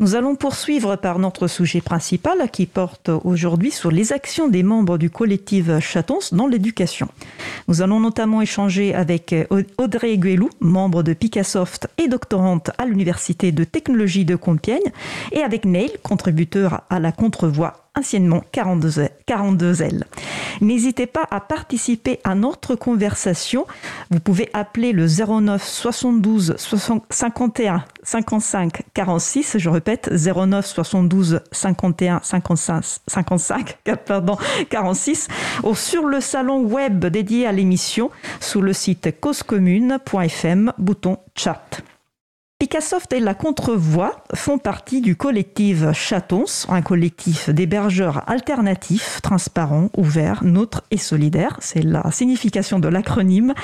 Nous allons poursuivre par notre sujet principal qui porte aujourd'hui sur les actions des membres du collectif Chatons dans l'éducation. Nous allons notamment échanger avec Audrey Guélou, membre de Picassoft et doctorante à l'Université de technologie de Compiègne, et avec Neil, contributeur à la contrevoix anciennement 42, 42L. N'hésitez pas à participer à notre conversation. Vous pouvez appeler le 09 72 51 55 46. Je répète, 09 72 51 55, 55 pardon, 46 ou sur le salon web dédié à l'émission sous le site causecommune.fm, bouton chat. Picassoft et la Contrevoix font partie du collectif Chatons, un collectif d'hébergeurs alternatifs, transparents, ouverts, neutres et solidaires. C'est la signification de l'acronyme,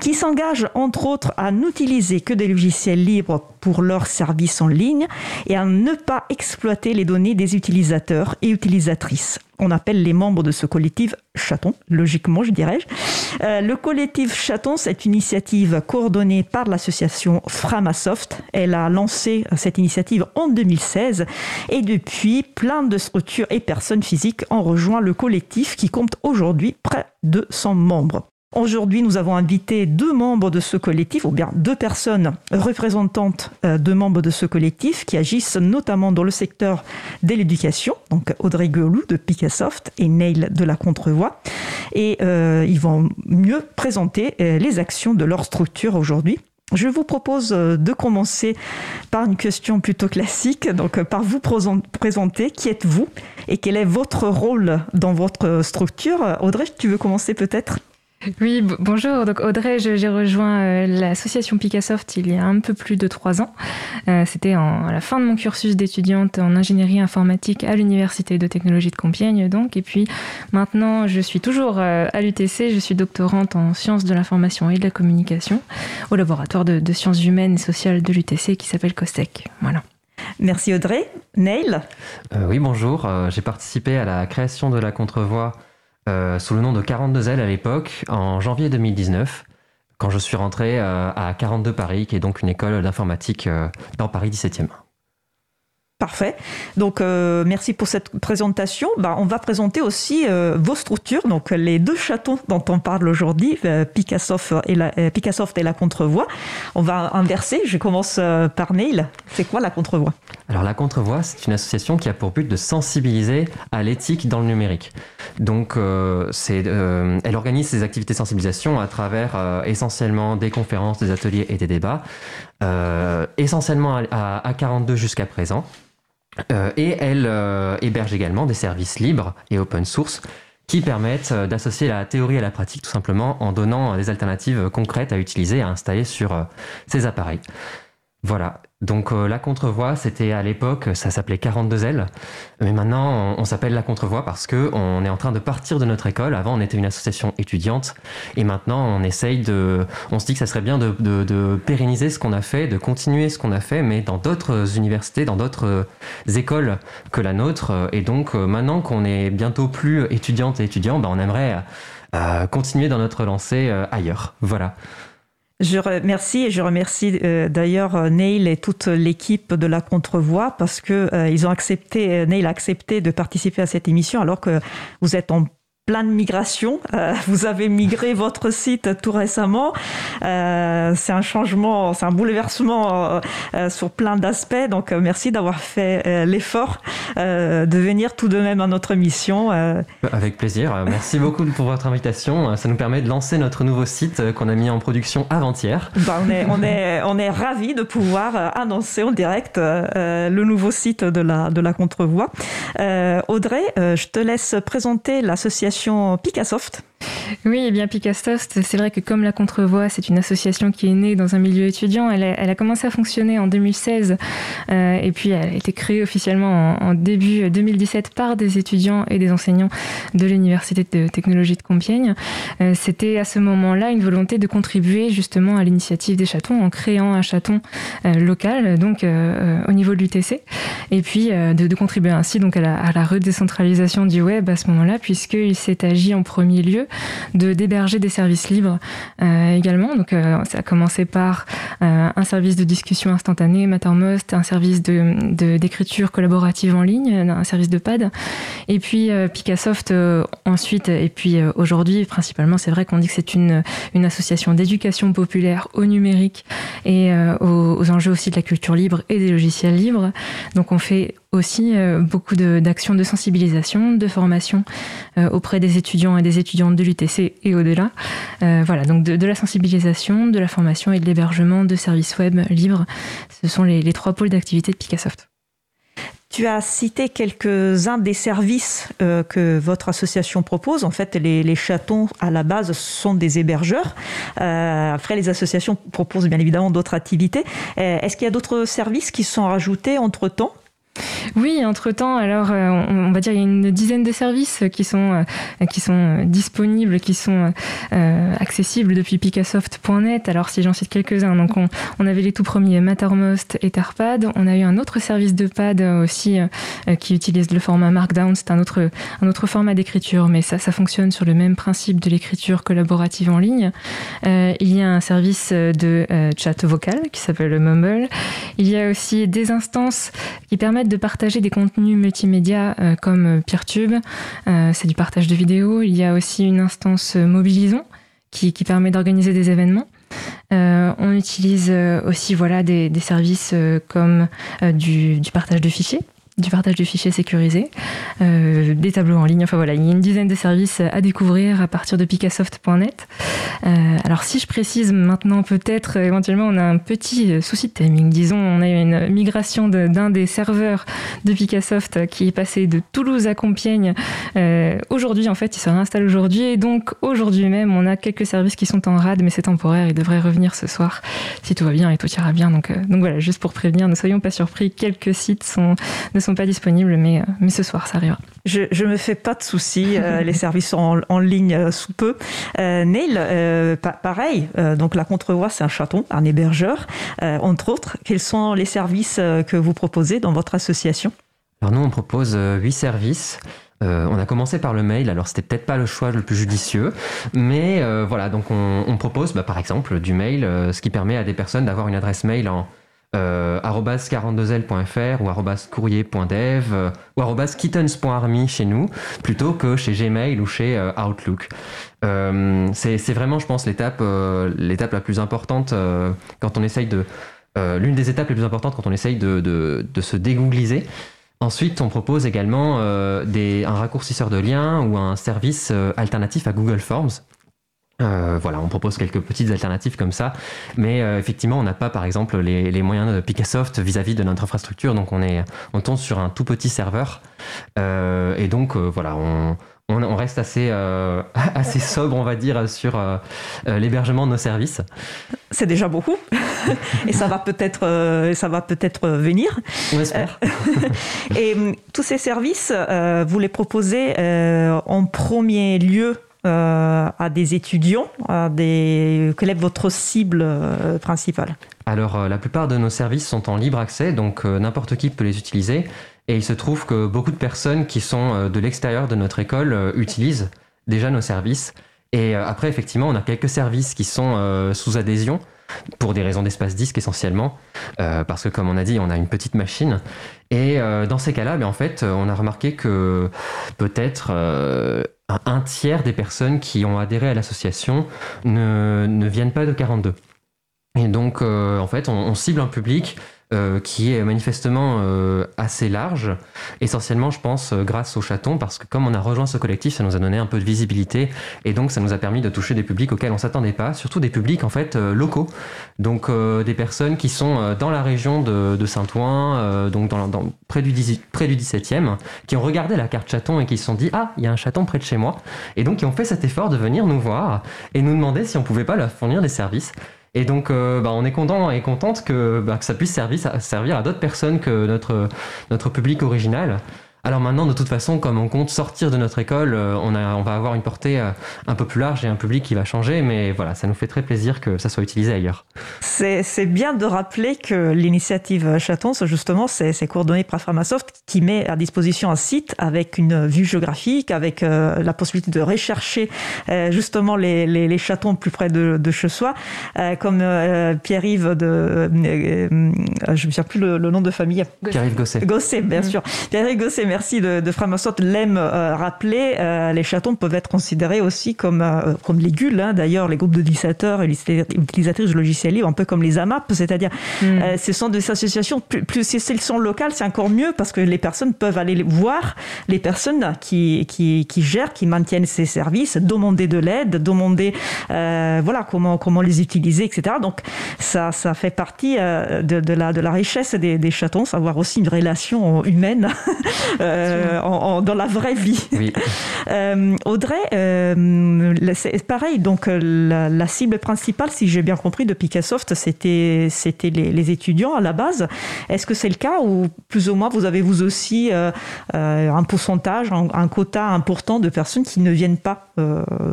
qui s'engage entre autres à n'utiliser que des logiciels libres pour leurs services en ligne et à ne pas exploiter les données des utilisateurs et utilisatrices. On appelle les membres de ce collectif chatons, logiquement, je dirais. Euh, le collectif Chatons est une initiative coordonnée par l'association Framasoft. Elle a lancé cette initiative en 2016 et depuis, plein de structures et personnes physiques ont rejoint le collectif qui compte aujourd'hui près de 100 membres. Aujourd'hui, nous avons invité deux membres de ce collectif, ou bien deux personnes représentantes euh, de membres de ce collectif qui agissent notamment dans le secteur de l'éducation, donc Audrey Gueulou de Picassoft et Neil de la Contrevoix. Et euh, ils vont mieux présenter euh, les actions de leur structure aujourd'hui. Je vous propose de commencer par une question plutôt classique, donc par vous présenter qui êtes-vous et quel est votre rôle dans votre structure. Audrey, tu veux commencer peut-être? Oui, bonjour. Donc Audrey, j'ai rejoint euh, l'association Picassoft il y a un peu plus de trois ans. Euh, c'était à la fin de mon cursus d'étudiante en ingénierie informatique à l'université de technologie de Compiègne, donc. Et puis maintenant, je suis toujours euh, à l'UTC. Je suis doctorante en sciences de l'information et de la communication au laboratoire de, sciences humaines et sociales de l'UTC qui s'appelle COSTEC. Voilà. Merci Audrey. Neil? Oui, bonjour. J'ai participé à la création de la contrevoix euh, sous le nom de 42L à l'époque, en janvier 2019, quand je suis rentré euh, à 42 Paris, qui est donc une école d'informatique euh, dans Paris 17e. Parfait. Donc, euh, merci pour cette présentation. Bah, on va présenter aussi euh, vos structures. Donc, les deux châteaux dont on parle aujourd'hui, euh, Picassoft et la, Picassoft et la Contrevoix. On va inverser. Je commence par Neil. C'est quoi la Contrevoix? Alors, la Contrevoix, c'est une association qui a pour but de sensibiliser à l'éthique dans le numérique. Donc, elle organise ses activités de sensibilisation à travers essentiellement des conférences, des ateliers et des débats, essentiellement à 42 jusqu'à présent. Euh, et elle euh, héberge également des services libres et open source qui permettent euh, d'associer la théorie à la pratique tout simplement en donnant des alternatives concrètes à utiliser à installer sur ces appareils. Voilà. Donc euh, la contrevoix, c'était à l'époque, ça s'appelait 42L, mais maintenant on, s'appelle la contrevoix parce que on est en train de partir de notre école. Avant, on était une association étudiante, et maintenant on essaye de, on se dit que ça serait bien de, de, pérenniser ce qu'on a fait, de continuer ce qu'on a fait, mais dans d'autres universités, dans d'autres écoles que la nôtre. Et donc euh, maintenant qu'on est bientôt plus étudiante et étudiant, ben, on aimerait euh, continuer dans notre lancée ailleurs. Voilà. Je remercie et je remercie euh, d'ailleurs euh, Neil et toute l'équipe de la Contrevoix parce que euh, ils ont accepté, Neil a accepté de participer à cette émission alors que vous êtes en plein de migration. Euh, vous avez migré votre site tout récemment. Euh, c'est un changement, c'est un bouleversement euh, sur plein d'aspects. Donc merci d'avoir fait l'effort de venir tout de même à notre émission. Avec plaisir. Merci beaucoup pour votre invitation. Ça nous permet de lancer notre nouveau site qu'on a mis en production avant-hier. Bah, on est, on est, on est ravis de pouvoir annoncer en direct le nouveau site de la, de la Contrevoix. Audrey, je te laisse présenter l'association Picassoft. Oui, et eh bien Picassoft, c'est vrai que comme la Contrevoix, c'est une association qui est née dans un milieu étudiant. Elle a, commencé à fonctionner en 2016 euh, et puis elle a été créée officiellement en, début 2017 par des étudiants et des enseignants de l'Université de technologie de Compiègne. Euh, c'était à ce moment-là une volonté de contribuer justement à l'initiative des chatons en créant un chaton euh, local, donc au niveau de l'UTC, et puis de, contribuer ainsi donc à la, à la redécentralisation du web à ce moment-là, puisqu'il s'est agi en premier lieu de d'héberger des services libres également. Donc ça a commencé par un service de discussion instantanée, Mattermost, un service de d'écriture collaborative en ligne, un service de pad, et puis Picassoft ensuite, et puis aujourd'hui principalement, c'est vrai qu'on dit que c'est une une association d'éducation populaire au numérique et aux, aux enjeux aussi de la culture libre et des logiciels libres. Donc on fait aussi euh, beaucoup d'actions de, sensibilisation, de formation euh, auprès des étudiants et des étudiantes de l'UTC et au-delà. Euh, voilà, donc de, la sensibilisation, de la formation et de l'hébergement de services web libres. Ce sont les, les trois pôles d'activité de Picassoft. Tu as cité quelques-uns des services que votre association propose. En fait, les, chatons, à la base, sont des hébergeurs. Après, les associations proposent bien évidemment d'autres activités. Est-ce qu'il y a d'autres services qui sont rajoutés entre-temps? Oui, entre-temps, alors euh, on, va dire il y a une dizaine de services qui sont, euh, qui sont disponibles, qui sont euh, accessibles depuis picassoft.net. Alors si j'en cite quelques-uns, donc on, avait les tout premiers Mattermost et Etherpad. On a eu un autre service de pad aussi qui utilise le format Markdown. C'est un autre, un autre format d'écriture, mais ça, ça fonctionne sur le même principe de l'écriture collaborative en ligne. il y a un service de chat vocal qui s'appelle Mumble. Il y a aussi des instances qui permettent de partager des contenus multimédia euh, comme euh, PeerTube. Euh, c'est du partage de vidéos. Il y a aussi une instance Mobilisons qui, permet d'organiser des événements. on utilise aussi voilà, des, services comme du, partage de fichiers du partage de fichiers sécurisés, euh, des tableaux en ligne. Enfin voilà, il y a une dizaine de services à découvrir à partir de picassoft.net. Euh, alors si je précise maintenant, peut-être éventuellement on a un petit souci de timing. Disons, on a eu une migration d'un des serveurs de Picassoft qui est passé de Toulouse à Compiègne. Euh, aujourd'hui, en fait, il se réinstalle aujourd'hui et donc aujourd'hui même, on a quelques services qui sont en rade, mais c'est temporaire. Ils devraient revenir ce soir si tout va bien et tout ira bien. Donc, donc voilà, juste pour prévenir, ne soyons pas surpris. Quelques sites sont sont pas disponibles, mais, euh, mais ce soir, ça arrivera. Je, je me fais pas de soucis, euh, les services sont en, ligne euh, sous peu. Neil, pareil, donc la Contrevoix, c'est un chaton, un hébergeur, entre autres. Quels sont les services que vous proposez dans votre association? Alors nous, on propose huit services. on a commencé par le mail, alors c'était peut-être pas le choix le plus judicieux, mais voilà, donc on, on propose bah, par exemple du mail, ce qui permet à des personnes d'avoir une adresse mail en, euh, 42l.fr ou courrier.dev euh, ou kittens.army chez nous plutôt que chez Gmail ou chez euh, Outlook. Euh, c'est vraiment, je pense, l'étape l'étape la plus importante quand on essaye de l'une des étapes les plus importantes quand on essaye de, de, de se dégoogliser. Ensuite, on propose également des, un raccourcisseur de liens ou un service alternatif à Google Forms euh, voilà, on propose quelques petites alternatives comme ça, mais euh, effectivement, on n'a pas, par exemple, les, moyens de Picassoft vis-à-vis de notre infrastructure, donc on est, on tombe sur un tout petit serveur, euh, et donc voilà, on, on, reste assez, assez sobre, on va dire, sur l'hébergement de nos services. C'est déjà beaucoup, et ça va peut-être, ça va peut-être venir. On espère. et tous ces services, vous les proposez en premier lieu euh, à des étudiants à des... Quelle est votre cible euh, principale? Alors, euh, la plupart de nos services sont en libre accès, donc n'importe qui peut les utiliser. Et il se trouve que beaucoup de personnes qui sont de l'extérieur de notre école utilisent déjà nos services. Et après, effectivement, on a quelques services qui sont sous adhésion pour des raisons d'espace disque essentiellement, parce que comme on a dit, on a une petite machine. Et dans ces cas-là, mais en fait, on a remarqué que peut-être un tiers des personnes qui ont adhéré à l'association ne, ne, viennent pas de 42. Et donc, euh, en fait, on, cible un public euh, qui est manifestement euh, assez large, essentiellement, je pense, euh, grâce au chaton, parce que comme on a rejoint ce collectif, ça nous a donné un peu de visibilité, et donc ça nous a permis de toucher des publics auxquels on s'attendait pas, surtout des publics en fait locaux, donc des personnes qui sont dans la région de, Saint-Ouen, donc dans, près, du près du 17e, qui ont regardé la carte chaton et qui se sont dit ah il y a un chaton près de chez moi, et donc qui ont fait cet effort de venir nous voir et nous demander si on pouvait pas leur fournir des services. Et donc, euh, bah, on est content et contente que, bah, que ça puisse servir, servir à d'autres personnes que notre, notre public original. Alors maintenant, de toute façon, comme on compte sortir de notre école, euh, on, a, on va avoir une portée euh, un peu plus large et un public qui va changer, mais voilà, ça nous fait très plaisir que ça soit utilisé ailleurs. C'est bien de rappeler que l'initiative Chatons, justement, c'est coordonné par Framasoft qui met à disposition un site avec une vue géographique, avec euh, la possibilité de rechercher justement les, les, chatons plus près de, de chez soi, comme Pierre-Yves de... je ne me souviens plus le, nom de famille. Pierre-Yves Gosset. Gosset, bien mm. sûr. Pierre-Yves Gosset, merci de, de Framasoft l'aime euh, rappeler, euh, les chatons peuvent être considérés aussi comme, euh, comme les GUL. Hein. D'ailleurs, les groupes d'utilisateurs et utilisatrices de logiciels libres, un peu comme les AMAP, c'est-à-dire mm. ce sont des associations, plus, plus si elles sont locales, c'est encore mieux parce que les personnes peuvent aller voir les personnes qui, qui, qui gèrent, qui maintiennent ces services, demander de l'aide, demander voilà, comment, comment les utiliser, etc. Donc ça, ça fait partie de, de, la, de la richesse des, des chatons, savoir aussi une relation humaine euh, dans la vraie vie. Euh, Audrey, euh, c'est pareil, donc la, cible principale, si j'ai bien compris, de Picassoft, c'était c'était les, étudiants à la base. Est-ce que c'est le cas ou plus ou moins vous avez vous aussi un pourcentage, un, quota important de personnes qui ne viennent pas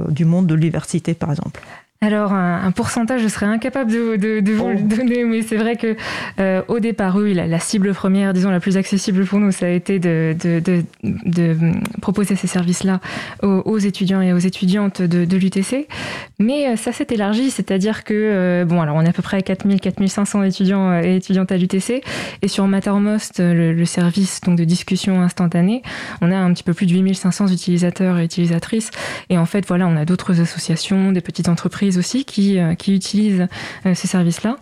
du monde de l'université, par exemple? Alors, un, pourcentage, je serais incapable de, vous le donner, mais c'est vrai que euh, au départ, oui, la, cible première, disons la plus accessible pour nous, ça a été de, proposer ces services-là aux, étudiants et aux étudiantes de, l'UTC. Mais euh, ça s'est élargi, c'est-à-dire que, euh, bon, alors on est à peu près 4000, 4500 étudiants et étudiantes à l'UTC, et sur Mattermost, le, le, service donc de discussion instantanée, on a un petit peu plus de 8500 utilisateurs et utilisatrices. Et en fait, voilà, on a d'autres associations, des petites entreprises aussi qui, euh, qui utilisent euh, ces services-là.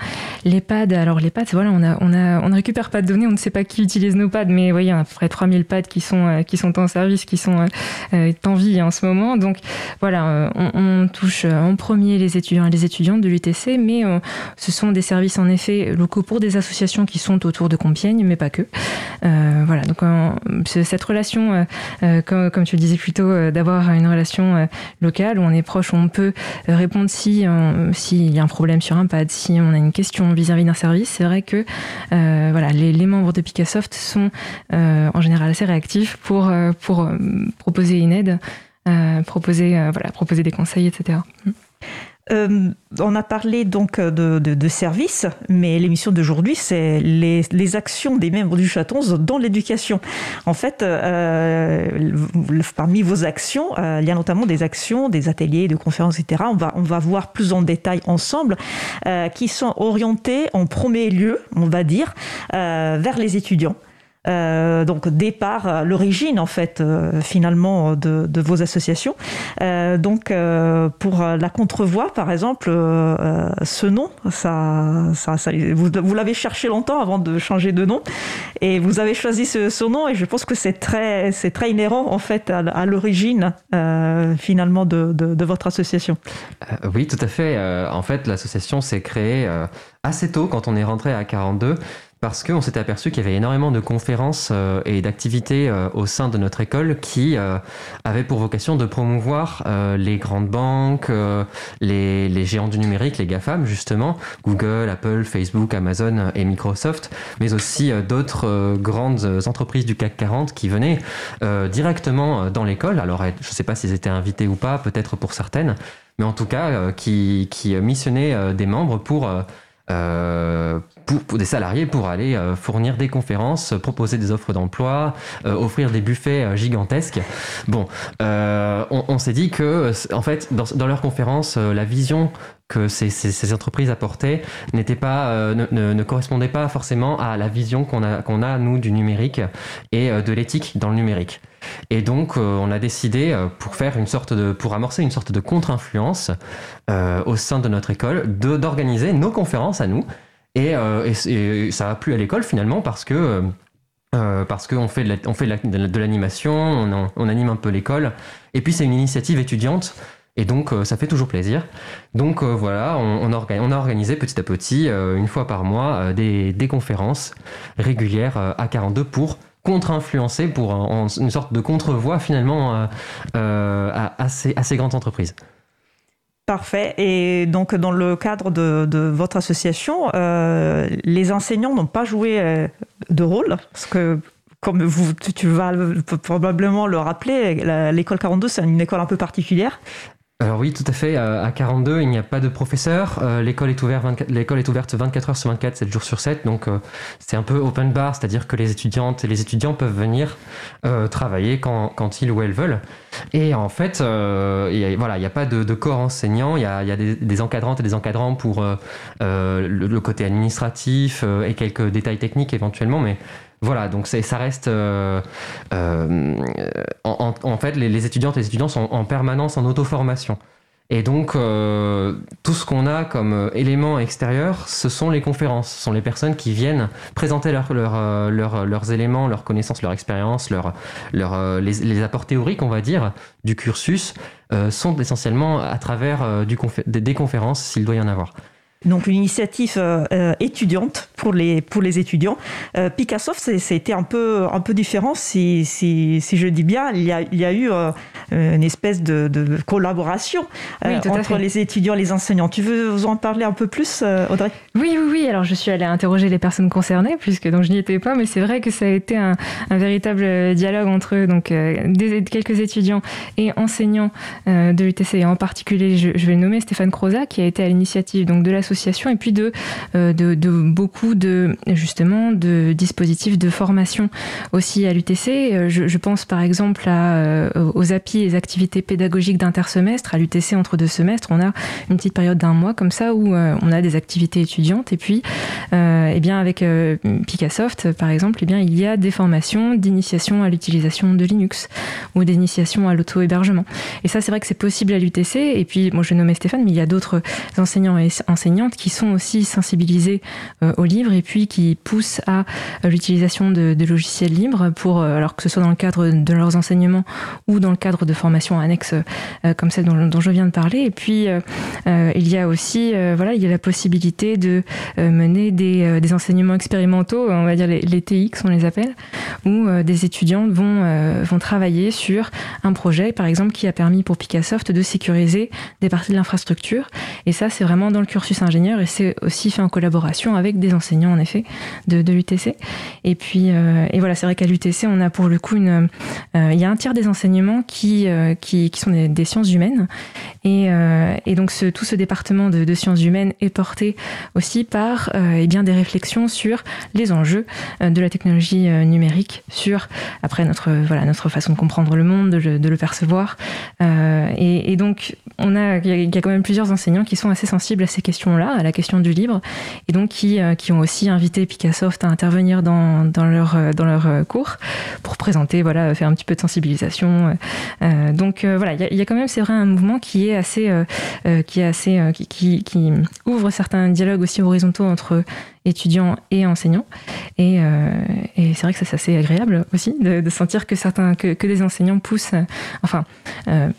Les pads, alors les pads, voilà, on a, on a, on ne récupère pas de données, on ne sait pas qui utilise nos pads, mais voyez, il y a à peu près 3000 pads qui sont, euh, qui sont en service, qui sont en vie en ce moment. Donc voilà, on, touche en premier les étudiants et les étudiantes de l'UTC, mais ce sont des services en effet locaux pour des associations qui sont autour de Compiègne, mais pas que. voilà, donc cette relation, comme, comme, tu le disais plus tôt, d'avoir une relation locale où on est proche, où on peut répondre si euh, s'il y a un problème sur un pad, si on a une question vis-à-vis d'un service, c'est vrai que euh, voilà, les, membres de Picassoft sont euh, en général assez réactifs pour, pour proposer une aide, proposer, voilà, proposer des conseils, etc. Euh, on a parlé donc de, de, services, mais l'émission d'aujourd'hui, c'est les, actions des membres du Chatons dans l'éducation. En fait, euh, parmi vos actions, euh, il y a notamment des actions, des ateliers, des conférences, etc. On va, on va voir plus en détail ensemble, qui sont orientées en premier lieu, on va dire, vers les étudiants. Euh, donc départ, euh, l'origine en fait euh, finalement de, vos associations. donc pour la contrevoix par exemple, ce nom, ça, vous, l'avez cherché longtemps avant de changer de nom et vous avez choisi ce, nom et je pense que c'est très, c'est très inhérent en fait à, l'origine finalement de, votre association. oui, tout à fait. en fait, l'association s'est créée assez tôt quand on est rentré à 42 parce qu'on s'était aperçu qu'il y avait énormément de conférences euh, et d'activités euh, au sein de notre école qui euh, avaient pour vocation de promouvoir les grandes banques, les, les, géants du numérique, les GAFAM justement, Google, Apple, Facebook, Amazon et Microsoft, mais aussi d'autres grandes entreprises du CAC 40 qui venaient directement dans l'école. Alors je ne sais pas s'ils étaient invités ou pas, peut-être pour certaines, mais en tout cas qui, qui missionnaient des membres pour euh, pour, des salariés pour aller euh, fournir des conférences, proposer des offres d'emploi, euh, offrir des buffets gigantesques. Bon, on, s'est dit que, en fait, dans, dans leurs conférences, la vision que ces, ces, entreprises apportaient n'était pas, ne, ne, correspondait pas forcément à la vision qu'on a, qu'on a, nous, du numérique et de l'éthique dans le numérique. Et donc, euh, on a décidé, euh, pour faire une sorte de, pour amorcer une sorte de contre-influence euh, au sein de notre école, d'organiser nos conférences à nous. Et, ça a plu à l'école finalement parce que parce qu'on fait de l'animation, on, anime un peu l'école. Et puis c'est une initiative étudiante. Et donc, ça fait toujours plaisir. Donc, voilà, on, a organisé petit à petit, une fois par mois, des, des conférences régulières à 42 pour contre-influencé pour une sorte de contre-voix finalement euh, euh, à, ces, grandes entreprises. Parfait. Et donc, dans le cadre de, votre association, euh, les enseignants n'ont pas joué de rôle, parce que comme vous, tu vas probablement le rappeler, l'école 42, c'est une école un peu particulière. Alors oui, tout à fait. À 42, il n'y a pas de professeur. Euh, l'école est, ouverte 24, l'école est ouverte 24 heures sur 24, 7 jours sur 7. Donc euh, c'est un peu open bar, c'est-à-dire que les étudiantes et les étudiants peuvent venir euh, travailler quand, quand, ils ou elles veulent. Et en fait, voilà, il n'y a pas de, corps enseignant. Il y a, y a des, encadrantes et des encadrants pour le, le, côté administratif et quelques détails techniques éventuellement. Mais voilà, donc ça reste. Euh, euh, en, fait, les, étudiantes et les étudiants sont en permanence en auto-formation. Et donc, euh, tout ce qu'on a comme élément extérieur, ce sont les conférences. Ce sont les personnes qui viennent présenter leurs éléments, leurs connaissances, leur expérience, leur, les, apports théoriques, on va dire, du cursus, sont essentiellement à travers des conférences, s'il doit y en avoir donc une initiative euh, euh, étudiante pour les, pour les étudiants. Euh, Picassoft, c'était un peu, un peu différent, si, si, si, je dis bien. Il y a, il y a eu euh, une espèce de, de collaboration entre les étudiants et les enseignants. Tu veux vous en parler un peu plus, Audrey? Oui, oui, oui. Alors je suis allée interroger les personnes concernées, puisque donc, je n'y étais pas, mais c'est vrai que ça a été un, un véritable dialogue entre donc, des, quelques étudiants et enseignants de l'UTC. Et en particulier, je, je, vais le nommer Stéphane Croza, qui a été à l'initiative donc, de l'association et puis euh, de, de, beaucoup de justement de dispositifs de formation aussi à l'UTC. Euh, je, pense par exemple à, euh, aux API, les activités pédagogiques d'intersemestre. À l'UTC, entre deux semestres, on a une petite période d'un mois comme ça où on a des activités étudiantes. Et puis, eh bien avec Picassoft, par exemple, eh bien, il y a des formations d'initiation à l'utilisation de Linux ou d'initiation à l'auto-hébergement. Et ça, c'est vrai que c'est possible à l'UTC. Et puis, moi, je nommer Stéphane, mais il y a d'autres enseignants et enseignants qui sont aussi sensibilisées euh, au livre et puis qui poussent à euh, l'utilisation de, logiciels libres pour, euh, alors que ce soit dans le cadre de leurs enseignements ou dans le cadre de formations annexes comme celle dont, je viens de parler. Et puis, il y a aussi, voilà, il y a la possibilité de mener des, enseignements expérimentaux, on va dire les, TX, on les appelle, où des étudiants vont, vont travailler sur un projet, par exemple, qui a permis pour Picassoft de sécuriser des parties de l'infrastructure. Et ça, c'est vraiment dans le cursus ingénieur et c'est aussi fait en collaboration avec des enseignants en effet de, l'UTC. Et puis euh, et voilà, c'est vrai qu'à l'UTC on a pour le coup une, euh, il y a un tiers des enseignements qui euh, qui, sont des, sciences humaines et, et donc tout ce département de, sciences humaines est porté aussi par et eh bien des réflexions sur les enjeux de la technologie numérique, sur après notre voilà notre façon de comprendre le monde, de, le percevoir. Et, donc on a il y a quand même plusieurs enseignants qui sont assez sensibles à ces questions-là à la question du libre, et donc qui, euh, qui ont aussi invité Picassoft à intervenir dans, dans leur, euh, dans leur euh, cours pour présenter, voilà, faire un petit peu de sensibilisation. Donc voilà, il y, a quand même, c'est vrai, un mouvement qui est assez, assez, qui, ouvre certains dialogues aussi horizontaux entre étudiants et enseignants. Et, c'est vrai que c'est assez agréable aussi de, sentir que certains, que, que des enseignants poussent, enfin,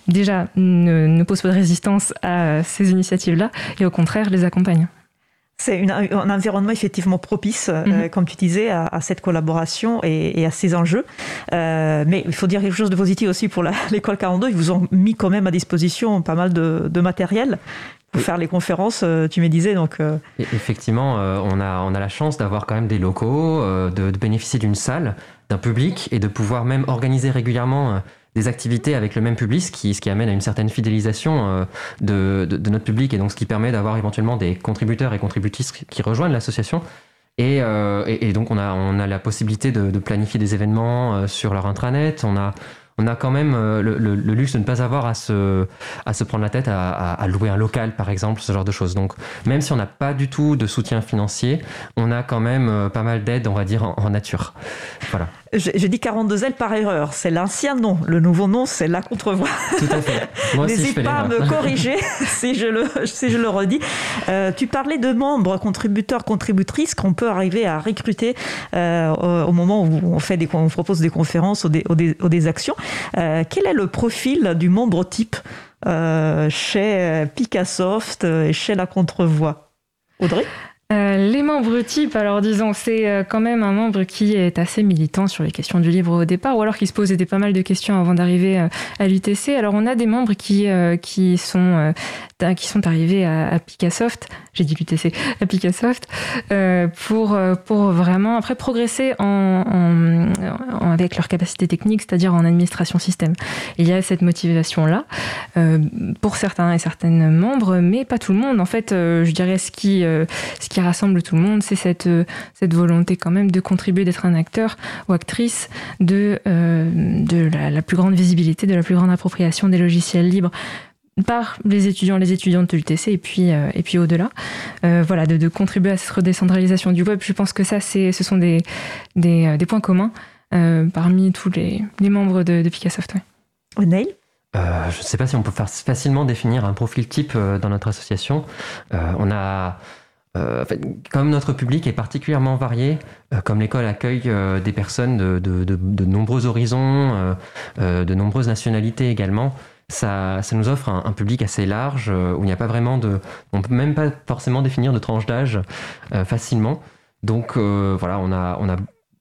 déjà ne, ne posent pas de résistance à ces initiatives-là et au contraire les accompagnent c'est un environnement effectivement propice, euh, mhm. comme tu disais, à, cette collaboration et, à ces enjeux. Euh, mais il faut dire quelque chose de positif aussi pour l'école 42. Ils vous ont mis quand même à disposition pas mal de, matériel pour faire les conférences, euh, tu me disais. Donc, Effectivement, on, a, on a la chance d'avoir quand même des locaux, de, de, bénéficier d'une salle, d'un public et de pouvoir même organiser régulièrement des activités avec le même public, ce qui, ce qui amène à une certaine fidélisation euh, de, de, notre public et donc ce qui permet d'avoir éventuellement des contributeurs et contributrices qui rejoignent l'association. Et, euh, et, donc on a, on a la possibilité de, de planifier des événements euh, sur leur intranet, on a, on a quand même le, le, luxe de ne pas avoir à se, à se prendre la tête à, à, louer un local, par exemple, ce genre de choses. Donc, même si on n'a pas du tout de soutien financier, on a quand même pas mal d'aide, on va dire, en, en nature. Voilà. J'ai dit 42 ailes par erreur. C'est l'ancien nom. Le nouveau nom, c'est la contrevoix. Tout à fait. N'hésite pas à me corriger si je le, si je le redis. Euh, tu parlais de membres, contributeurs, contributrices qu'on peut arriver à recruter euh, au moment où on, fait des, on propose des conférences ou des, ou des, actions. Euh, quel est le profil du membre type chez Picassoft et chez la contrevoix? Audrey? Euh, les membres types, alors disons, c'est euh, quand même un membre qui est assez militant sur les questions du livre au départ, ou alors qui se posait des, pas mal de questions avant d'arriver euh, à l'UTC. Alors on a des membres qui, qui, sont, qui sont arrivés à, à Picassoft, j'ai dit l'UTC, à Picassoft, pour, pour vraiment après progresser en, avec leur capacité technique, c'est-à-dire en administration système. il y a cette motivation-là pour certains et certaines membres, mais pas tout le monde. En fait, je dirais ce qui, ce qui rassemble tout le monde, c'est cette, cette volonté quand même de contribuer, d'être un acteur ou actrice de, de la, la plus grande visibilité, de la plus grande appropriation des logiciels libres par les étudiants, les étudiantes de l'UTC et puis, euh, et puis au-delà. Euh, voilà, de, contribuer à cette redécentralisation du web. Je pense que ça, c'est, ce sont des, des, euh, points communs parmi tous les, les, membres de, de Picassoft. Ouais. Je ne sais pas si on peut faire facilement définir un profil type dans notre association. on a, comme notre public est particulièrement varié, comme l'école accueille des personnes de, de, de nombreux horizons, de nombreuses nationalités également, ça, ça nous offre un, public assez large euh, où il n'y a pas vraiment de. On peut même pas forcément définir de tranche d'âge euh, facilement. Donc euh, voilà, on a, on a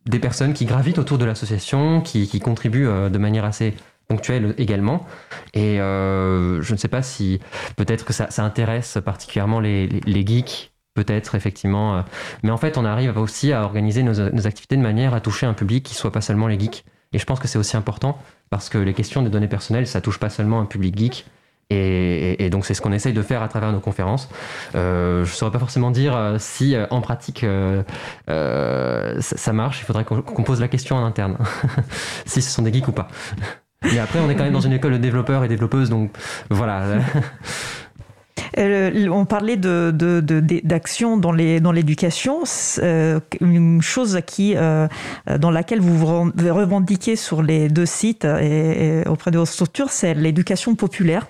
des personnes qui gravitent autour de l'association, qui, qui, contribuent de manière assez ponctuelle également. Et je ne sais pas si peut-être que ça, ça intéresse particulièrement les, les, geeks peut-être effectivement. Mais en fait, on arrive aussi à organiser nos, activités de manière à toucher un public qui soit pas seulement les geeks. Et je pense que c'est aussi important parce que les questions des données personnelles, ça touche pas seulement un public geek. Et, donc c'est ce qu'on essaye de faire à travers nos conférences. Euh, je ne saurais pas forcément dire euh, si euh, en pratique ça, marche. Il faudrait qu'on pose la question en interne, si ce sont des geeks ou pas. Mais après, on est quand même dans une école de développeurs et développeuses, donc voilà. Euh, on parlait de, d'action dans, l'éducation. Euh, une chose qui, euh, dans laquelle vous revendiquez sur les deux sites et, auprès de vos structures, c'est l'éducation populaire.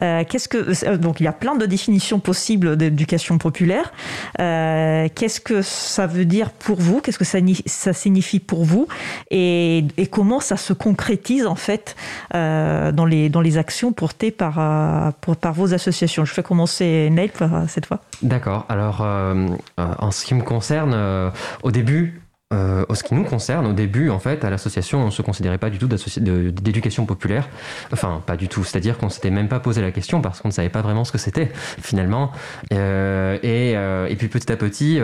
qu'est-ce que, donc il y a plein de définitions possibles d'éducation populaire. qu'est-ce que ça veut dire pour vous? Qu'est-ce que ça, signifie pour vous? Et, comment ça se concrétise en fait dans, les, actions portées par, vos associations? Fais commencer Nate cette fois. D'accord. Alors, euh, euh, en ce qui me concerne, euh, au début, euh, ce qui nous concerne, au début, en fait, à l'association, on ne se considérait pas du tout d'éducation populaire. Enfin, pas du tout. C'est-à-dire qu'on s'était même pas posé la question parce qu'on ne savait pas vraiment ce que c'était, finalement. Euh, et, et, puis petit à petit,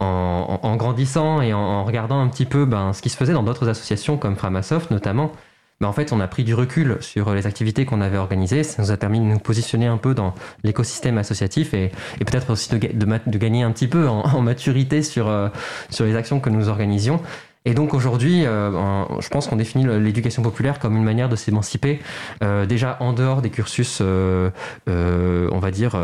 en, en, grandissant et en, en, regardant un petit peu ben, ce qui se faisait dans d'autres associations comme Framasoft notamment, mais en fait, on a pris du recul sur les activités qu'on avait organisées. Ça nous a permis de nous positionner un peu dans l'écosystème associatif et, peut-être aussi de, gagner un petit peu en, en maturité sur, euh, sur les actions que nous organisions. Et donc aujourd'hui, euh, je pense qu'on définit l'éducation populaire comme une manière de s'émanciper euh, déjà en dehors des cursus, euh, on va dire,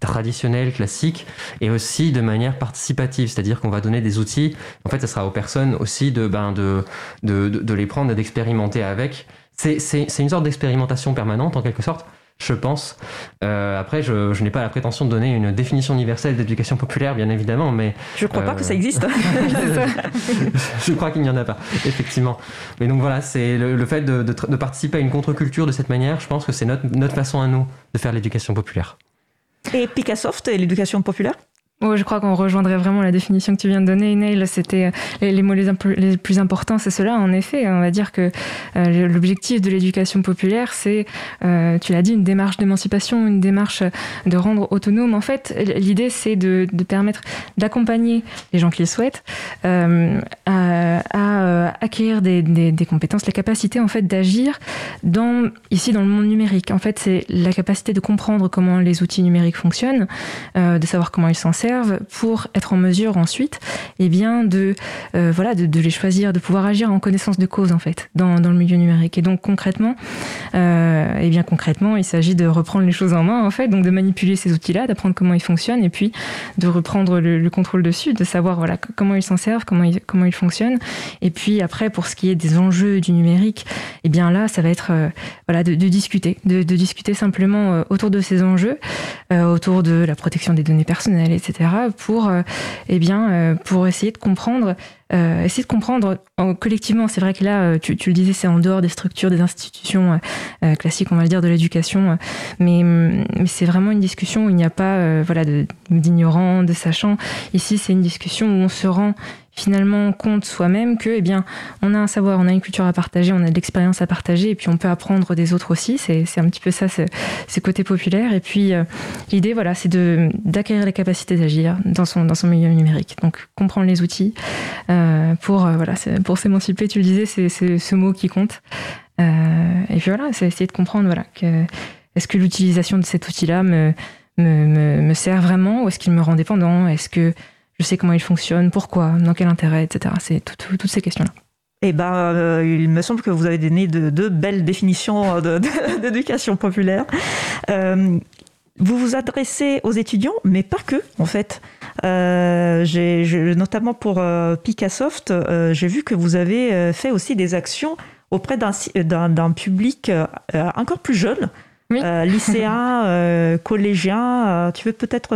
traditionnels, classiques, et aussi de manière participative, c'est-à-dire qu'on va donner des outils. En fait, ça sera aux personnes aussi de, ben, de, de, de les prendre et d'expérimenter avec. C'est une sorte d'expérimentation permanente en quelque sorte je pense. Euh, après, je, je n'ai pas la prétention de donner une définition universelle d'éducation populaire, bien évidemment, mais... Je ne crois pas que ça euh, existe. je crois qu'il n'y en a pas, effectivement. Mais donc voilà, c'est le, fait de, de, de, participer à une contre-culture de cette manière, je pense que c'est notre, notre façon à nous de faire l'éducation populaire. Et Picassoft et l'éducation populaire? Je crois qu'on rejoindrait vraiment la définition que tu viens de donner, Neil. C'était euh, les, mots les, plus importants, c'est cela. En effet, on va dire que euh, l'objectif de l'éducation populaire, c'est, euh, tu l'as dit, une démarche d'émancipation, une démarche de rendre autonome. En fait, l'idée, c'est de, permettre d'accompagner les gens qui le souhaitent à, acquérir des, compétences, la capacité en fait d'agir ici dans le monde numérique. En fait, c'est la capacité de comprendre comment les outils numériques fonctionnent, de savoir comment ils s'en pour être en mesure ensuite eh bien, de, euh, voilà, de, les choisir, de pouvoir agir en connaissance de cause en fait dans, le milieu numérique. Et donc concrètement, euh, eh bien, concrètement il s'agit de reprendre les choses en main en fait, donc de manipuler ces outils-là, d'apprendre comment ils fonctionnent et puis de reprendre le, contrôle dessus, de savoir voilà, comment ils s'en servent, comment ils, comment ils fonctionnent. Et puis après, pour ce qui est des enjeux du numérique, eh bien là, ça va être euh, voilà, de, discuter, de, discuter simplement autour de ces enjeux, autour de la protection des données personnelles, etc pour, euh, eh bien, euh, pour essayer de comprendre euh, essayer de comprendre collectivement. C'est vrai que là, tu, le disais, c'est en dehors des structures, des institutions classiques, on va le dire, de l'éducation, mais, mais c'est vraiment une discussion où il n'y a pas voilà, d'ignorants, de, sachants. Ici, c'est une discussion où on se rend finalement compte soi-même que, eh bien, on a un savoir, on a une culture à partager, on a de l'expérience à partager, et puis on peut apprendre des autres aussi. C'est un petit peu ça, ce côté populaire. Et puis, euh, l'idée, voilà, c'est d'acquérir les capacités d'agir dans son, dans son milieu numérique. Donc, comprendre les outils euh, pour, euh, voilà, pour s'émanciper, tu le disais, c'est ce mot qui compte. et puis voilà, c'est essayer de comprendre, voilà, est-ce que l'utilisation de cet outil-là me, me, me, sert vraiment ou est-ce qu'il me rend dépendant? Est-ce que je sais comment il fonctionne, pourquoi, dans quel intérêt, etc. C'est toutes ces questions-là. Eh ben, euh, il me semble que vous avez donné de, de belles définitions d'éducation populaire. Euh, vous vous adressez aux étudiants, mais pas que, en fait. Euh, notamment pour Picassoft, j'ai vu que vous avez fait aussi des actions auprès d'un public encore plus jeune, oui. lycéen, collégien. tu veux peut-être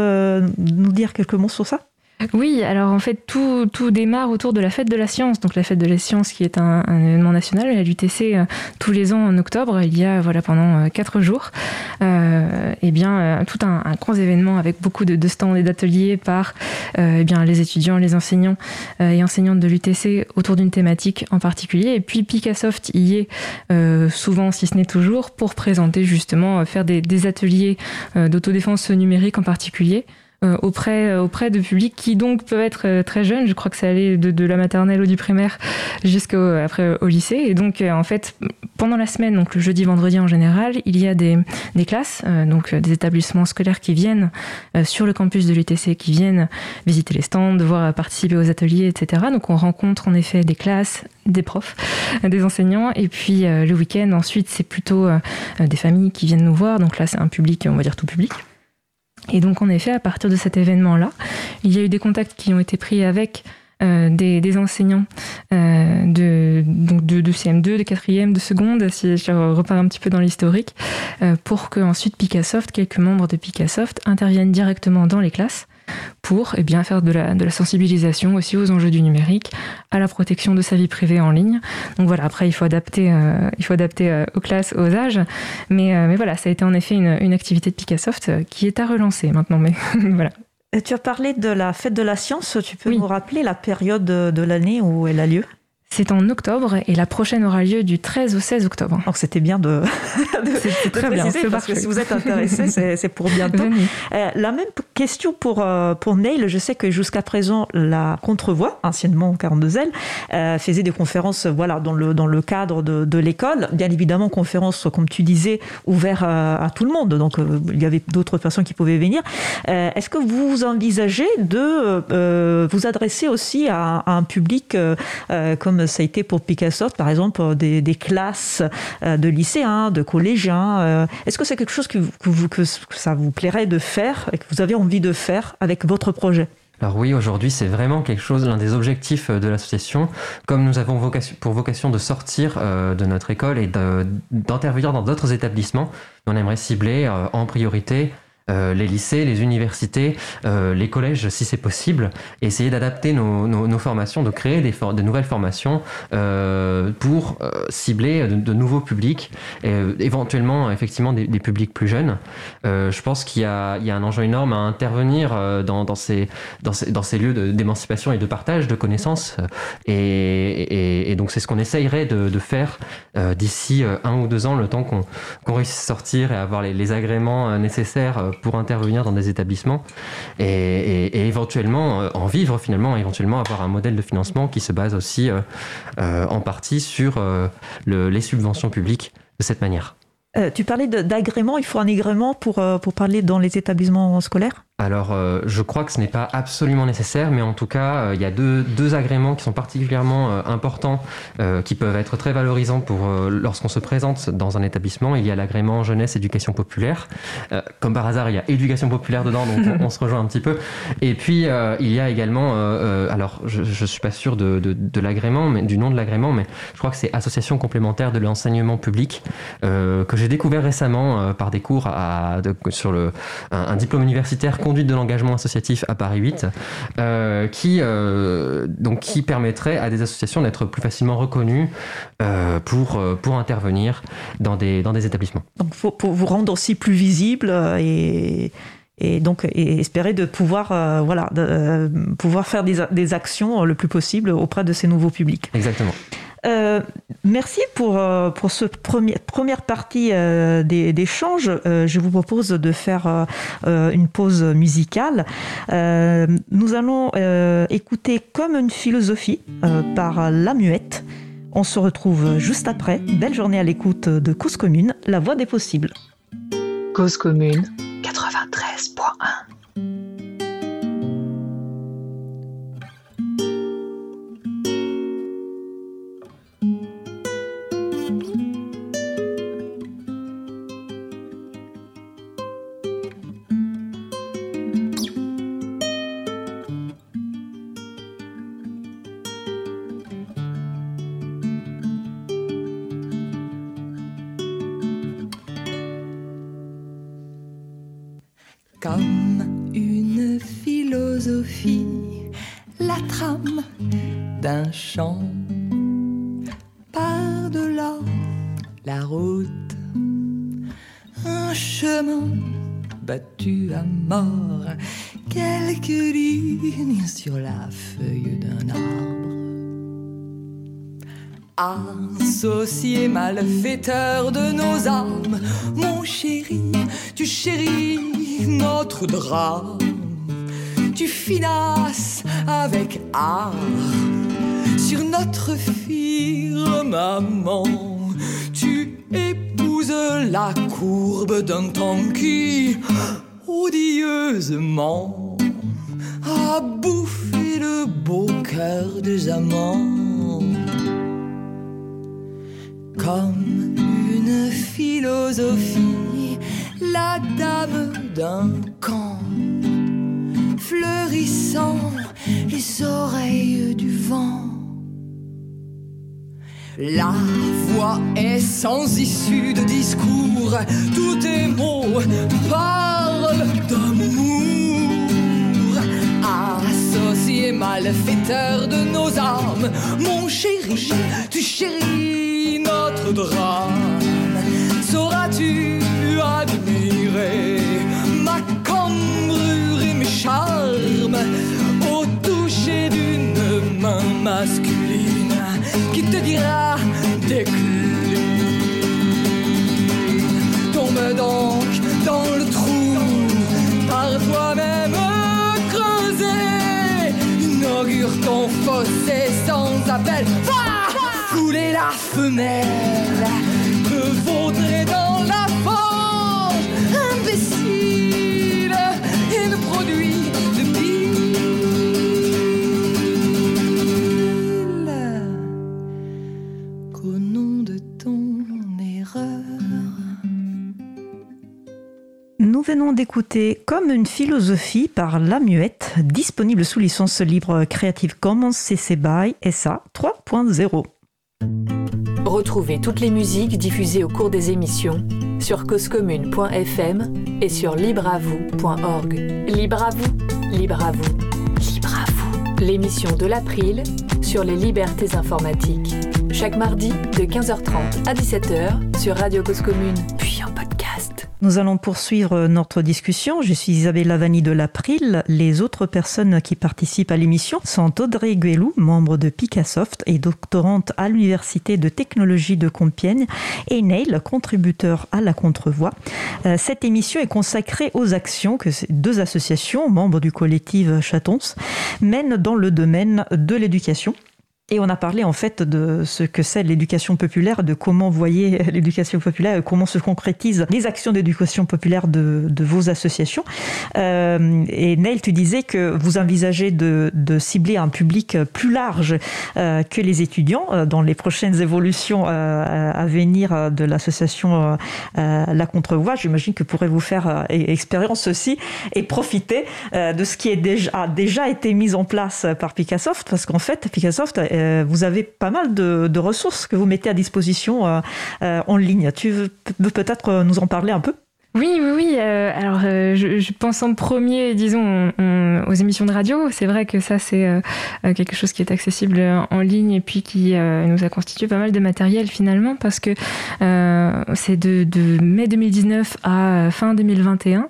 nous dire quelques mots sur ça? Oui, alors en fait, tout, tout, démarre autour de la fête de la science. Donc la fête de la science qui est un, événement national à l'UTC euh, tous les ans en octobre, il y a voilà pendant euh, quatre jours, euh, et bien euh, tout un, un, grand événement avec beaucoup de, de stands et d'ateliers par eh bien les étudiants, les enseignants et enseignantes de l'UTC autour d'une thématique en particulier. Et puis Picassoft y est souvent, si ce n'est toujours, pour présenter justement, faire des, des ateliers d'autodéfense numérique en particulier. Euh, auprès, euh, auprès de publics qui donc peuvent être euh, très jeunes. Je crois que ça allait de, de la maternelle ou du primaire jusqu'au après au lycée. Et donc en fait, pendant la semaine, donc le jeudi, vendredi en général, il y a des, des classes, donc des établissements scolaires qui viennent sur le campus de l'UTC, qui viennent visiter les stands, voir participer aux ateliers, etc. Donc on rencontre en effet des classes, des profs, des enseignants. Et puis le week-end, ensuite, c'est plutôt des familles qui viennent nous voir. Donc là, c'est un public, on va dire tout public. Et donc, en effet, à partir de cet événement-là, il y a eu des contacts qui ont été pris avec euh, des, enseignants euh, de, donc de, de, CM2, de 4e, de seconde, si je repars un petit peu dans l'historique, euh, pour que ensuite Picassoft, quelques membres de Picassoft, interviennent directement dans les classes pour eh bien, faire de la, de la sensibilisation aussi aux enjeux du numérique, à la protection de sa vie privée en ligne. Donc voilà, après, il faut adapter, euh, il faut adapter euh, aux classes, aux âges. Mais, euh, mais voilà, ça a été en effet une, une activité de Picassoft qui est à relancer maintenant. Mais voilà. Tu as parlé de la fête de la science. Tu peux nous rappeler la période de l'année où elle a lieu? C'est en octobre et la prochaine aura lieu du 13 au 16 octobre. Donc c'était bien de, de, très bien, parce que si vous êtes intéressé, c'est pour bientôt. Euh, la même question pour, euh, pour Neil. Je sais que jusqu'à présent, la Contrevoix, anciennement 42L, euh, faisait des conférences voilà, dans, le, dans le cadre de, de l'école. Bien évidemment, conférences, comme tu disais, ouvertes à, tout le monde. Donc il y avait d'autres personnes qui pouvaient venir. Est-ce que vous envisagez de vous adresser aussi à, à un public comme ça a été pour Picasso, par exemple, des, classes euh, de lycéens, de collégiens. Euh, est-ce que c'est quelque chose que, que, ça vous plairait de faire et que vous avez envie de faire avec votre projet? Alors oui, aujourd'hui, c'est vraiment quelque chose, l'un des objectifs de l'association. Comme nous avons vocation, pour vocation de sortir euh, de notre école et d'intervenir dans d'autres établissements, on aimerait cibler en priorité euh, les lycées, les universités, euh, les collèges si c'est possible, essayer d'adapter nos, nos, formations, de créer des, de nouvelles formations euh, pour cibler de, nouveaux publics, et, éventuellement effectivement des, publics plus jeunes. je pense qu'il y, y, a un enjeu énorme à intervenir dans, dans, ces, dans, ces, dans ces lieux d'émancipation et de partage de connaissances. Et, et, donc c'est ce qu'on essayerait de, de faire d'ici un ou deux ans, le temps qu'on réussisse à sortir et avoir les, les agréments nécessaires pour intervenir dans des établissements et, éventuellement euh, en vivre finalement, éventuellement avoir un modèle de financement qui se base aussi euh, euh, en partie sur les subventions publiques de cette manière. tu parlais d'agrément, il faut un agrément pour, pour parler dans les établissements scolaires? Alors, euh, je crois que ce n'est pas absolument nécessaire, mais en tout cas, euh, il y a deux, deux, agréments qui sont particulièrement euh, importants, qui peuvent être très valorisants pour lorsqu'on se présente dans un établissement. Il y a l'agrément jeunesse éducation populaire. comme par hasard, il y a éducation populaire dedans, donc on, se rejoint un petit peu. Et puis, il y a également, alors, je ne suis pas sûr de, de, de l'agrément, mais du nom de l'agrément, mais je crois que c'est Association complémentaire de l'enseignement public, que j'ai découvert récemment par des cours à, sur le, un, un diplôme universitaire conduite de l'engagement associatif à Paris 8, euh, qui, euh, donc, qui permettrait à des associations d'être plus facilement reconnues euh, pour, pour intervenir dans des, dans des établissements. Donc pour, pour vous rendre aussi plus visible et et donc espérer de pouvoir, voilà, de, pouvoir faire des, des actions le plus possible auprès de ces nouveaux publics. Exactement. Euh, merci pour, euh, pour cette premier, première partie euh, d'échange. je vous propose de faire une pause musicale. nous allons écouter Comme une philosophie par La Muette. On se retrouve juste après. Belle journée à l'écoute de Cause Commune, la voix des possibles. Cause Commune 93.1 Associé malfaiteur de nos âmes, mon chéri, tu chéris notre drame. Tu finasses avec art sur notre firmament. Tu épouses la courbe d'un temps qui, odieusement, a bouffé le beau cœur des amants. Comme une philosophie, la dame d'un camp, fleurissant les oreilles du vent. La voix est sans issue de discours, tous tes mots parlent d'amour. Associé malfaiteur de nos âmes, mon chéri, tu chéris notre drame. Sauras-tu admirer ma cambrure et mes charmes? Au toucher d'une main masculine qui te dira décline. Tombe donc dans le trou par toi-même inaugure ton fossé sans appel. Va fouler la femelle Nous venons d'écouter Comme une philosophie par La Muette, disponible sous licence libre Creative Commons CC BY SA 3.0. Retrouvez toutes les musiques diffusées au cours des émissions sur causecommune.fm et sur libreavoue.org. Libre à vous, libre à vous, libre à vous. L'émission de l'April sur les libertés informatiques. Chaque mardi de 15h30 à 17h sur Radio Cause Commune, puis en podcast. Nous allons poursuivre notre discussion. Je suis Isabelle Lavani de l'April. Les autres personnes qui participent à l'émission sont Audrey Guelou, membre de Picassoft et doctorante à l'Université de technologie de Compiègne, et Neil, contributeur à la Contrevoix. Euh, cette émission est consacrée aux actions que ces deux associations, membres du collectif Chatons, mènent dans le domaine de l'éducation. Et on a parlé en fait de ce que c'est l'éducation populaire, de comment voyez l'éducation populaire, comment se concrétisent les actions d'éducation populaire de, vos associations. Euh, et Neil, tu disais que vous envisagez de, cibler un public plus large euh, que les étudiants euh, dans les prochaines évolutions à venir de l'association La Contrevoix. J'imagine que pourrez vous faire expérience aussi et profiter de ce qui a déjà été mis en place par Picassoft, parce qu'en fait, Picassoft euh, vous avez pas mal de, ressources que vous mettez à disposition euh, euh, en ligne. Tu veux peut-être nous en parler un peu? Oui, oui, oui. alors, je, pense en premier, disons, on, aux émissions de radio. C'est vrai que ça, c'est quelque chose qui est accessible en ligne et puis qui nous a constitué pas mal de matériel finalement parce que c'est de, mai 2019 à fin 2021.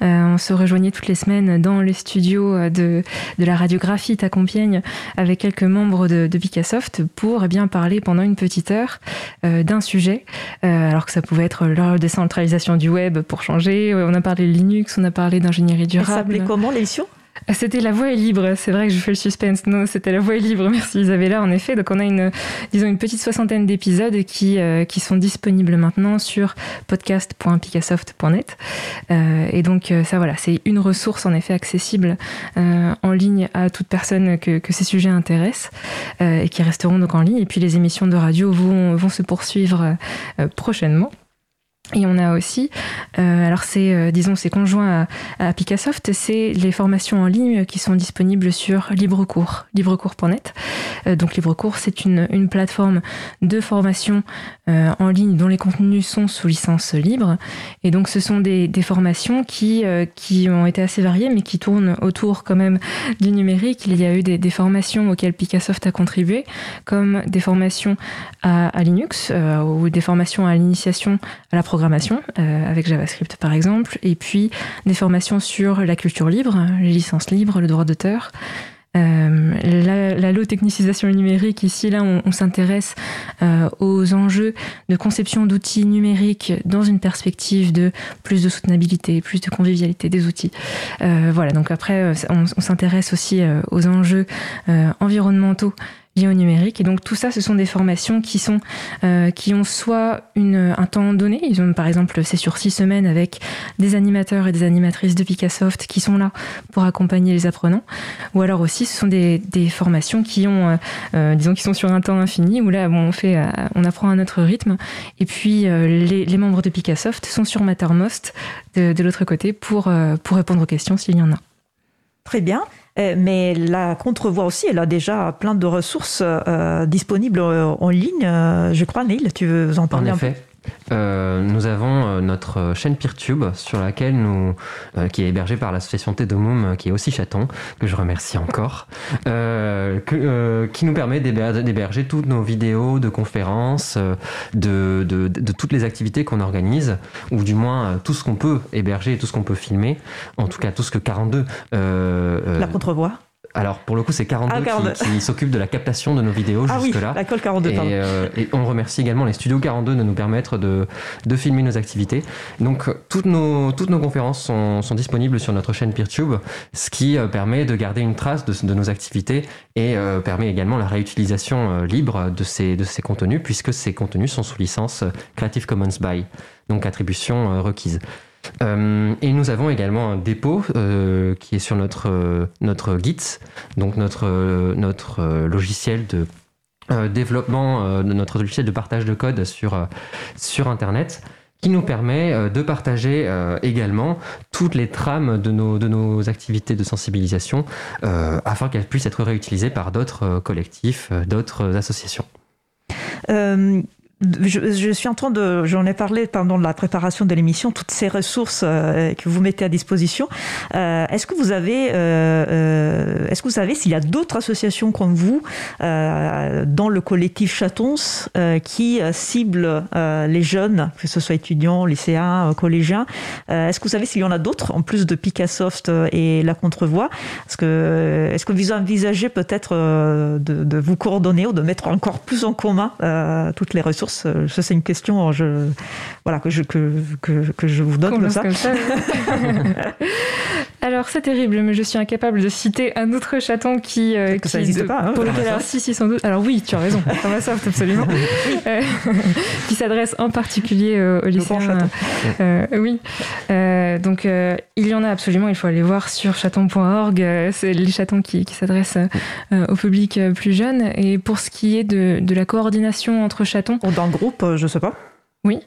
on se rejoignait toutes les semaines dans les studios de, de la radiographie à Compiègne avec quelques membres de, de Picassoft pour eh bien parler pendant une petite heure d'un sujet, alors que ça pouvait être la décentralisation du web pour changer. On a parlé de Linux, on a parlé d'ingénierie durable. Ça s'appelait comment l'émission? C'était La Voix est libre, c'est vrai que je fais le suspense. Non, c'était La Voix est libre, merci Isabella, en effet. Donc on a une, disons, une petite soixantaine d'épisodes qui, euh, qui sont disponibles maintenant sur podcast.picassoft.net. Euh, et donc euh, ça, voilà, c'est une ressource en effet accessible en ligne à toute personne que, que ces sujets intéressent et qui resteront donc en ligne. Et puis les émissions de radio vont, vont se poursuivre prochainement. Et on a aussi, euh, alors c'est, euh, disons, c'est conjoint à, à Picassoft, c'est les formations en ligne qui sont disponibles sur LibreCours, librecours.net. Euh, donc LibreCours, c'est une, une plateforme de formation euh, en ligne dont les contenus sont sous licence libre. Et donc ce sont des, des formations qui, euh, qui ont été assez variées, mais qui tournent autour quand même du numérique. Il y a eu des, des formations auxquelles Picassoft a contribué, comme des formations à, à Linux ou des formations à l'initiation à la programmation euh, avec JavaScript par exemple, et puis des formations sur la culture libre, les licences libres, le droit d'auteur. Euh, la, la low technicisation numérique, ici, là, on, s'intéresse euh, aux enjeux de conception d'outils numériques dans une perspective de plus de soutenabilité, plus de convivialité des outils. Voilà, donc après, on, s'intéresse aussi aux enjeux environnementaux liées au numérique. Et donc tout ça, ce sont des formations qui sont euh, qui ont soit une, un temps donné. Ils ont par exemple c'est sur six semaines avec des animateurs et des animatrices de Picassoft qui sont là pour accompagner les apprenants. Ou alors aussi ce sont des, des formations qui ont euh, euh disons qui sont sur un temps infini où là bon, on fait euh, on apprend à notre rythme. Et puis euh, les, les, membres de Picassoft sont sur Mattermost de, de l'autre côté pour pour répondre aux questions s'il y en a. Très bien. Euh, mais la contrevoix aussi, elle a déjà plein de ressources euh, disponibles euh, en ligne. Je crois, Neil, tu veux en parler en effet. un peu? Euh, nous avons euh, notre chaîne PeerTube sur laquelle nous, euh, qui est hébergée par l'association Tedomum, qui est aussi chaton, que je remercie encore, qui nous permet d'héberger toutes nos vidéos de conférences, de, toutes les activités qu'on organise, ou du moins tout ce qu'on peut héberger tout ce qu'on peut filmer, en tout cas tout ce que 42... La contrevoix alors pour le coup c'est 42, ah, 42. qui, qui s'occupe de la captation de nos vidéos ah jusque là. Oui, la 42, et, euh, et, on remercie également les studios 42 de nous permettre de, de filmer nos activités. Donc toutes nos, toutes nos conférences sont, sont disponibles sur notre chaîne PeerTube, ce qui euh, permet de garder une trace de, de nos activités et euh, permet également la réutilisation libre de ces, de ces contenus puisque ces contenus sont sous licence Creative Commons by, donc attribution requise. Euh, et nous avons également un dépôt euh, qui est sur notre, euh, notre Git, donc notre, notre logiciel de développement, notre logiciel de partage de code sur, sur Internet qui nous permet de partager également toutes les trames de nos, de nos activités de sensibilisation afin qu'elles puissent être réutilisées par d'autres collectifs, d'autres associations. Je, je, suis en train de, j'en ai parlé pendant la préparation de l'émission, toutes ces ressources euh, que vous mettez à disposition. Euh, est-ce que vous avez, euh, euh est-ce que vous savez s'il y a d'autres associations comme vous euh, dans le collectif Chatons qui ciblent les jeunes, que ce soit étudiants, lycéens, collégiens? Est-ce que vous savez s'il y en a d'autres en plus de Picassoft et la Contrevoix? Est-ce que, est-ce que vous envisagez peut-être de, de, vous coordonner ou de mettre encore plus en commun toutes les ressources? Ça c'est une question je, voilà, que, je, que, que, que je vous donne comme ça. Comme ça alors c'est terrible, mais je suis incapable de citer un autre chaton qui, euh, qui ça n'existe pas. Hein, pour lequel, alors, si, si, sans doute. Alors oui, tu as raison, Thomasoft, absolument. euh, qui s'adresse en particulier euh, aux lycéens. Euh, oui. Euh, donc euh, il y en a absolument, il faut aller voir sur chaton.org. c'est les chatons qui, qui s'adressent au public plus jeune. Et pour ce qui est de, de la coordination entre chatons. Ou d'un groupe, je sais pas. Oui,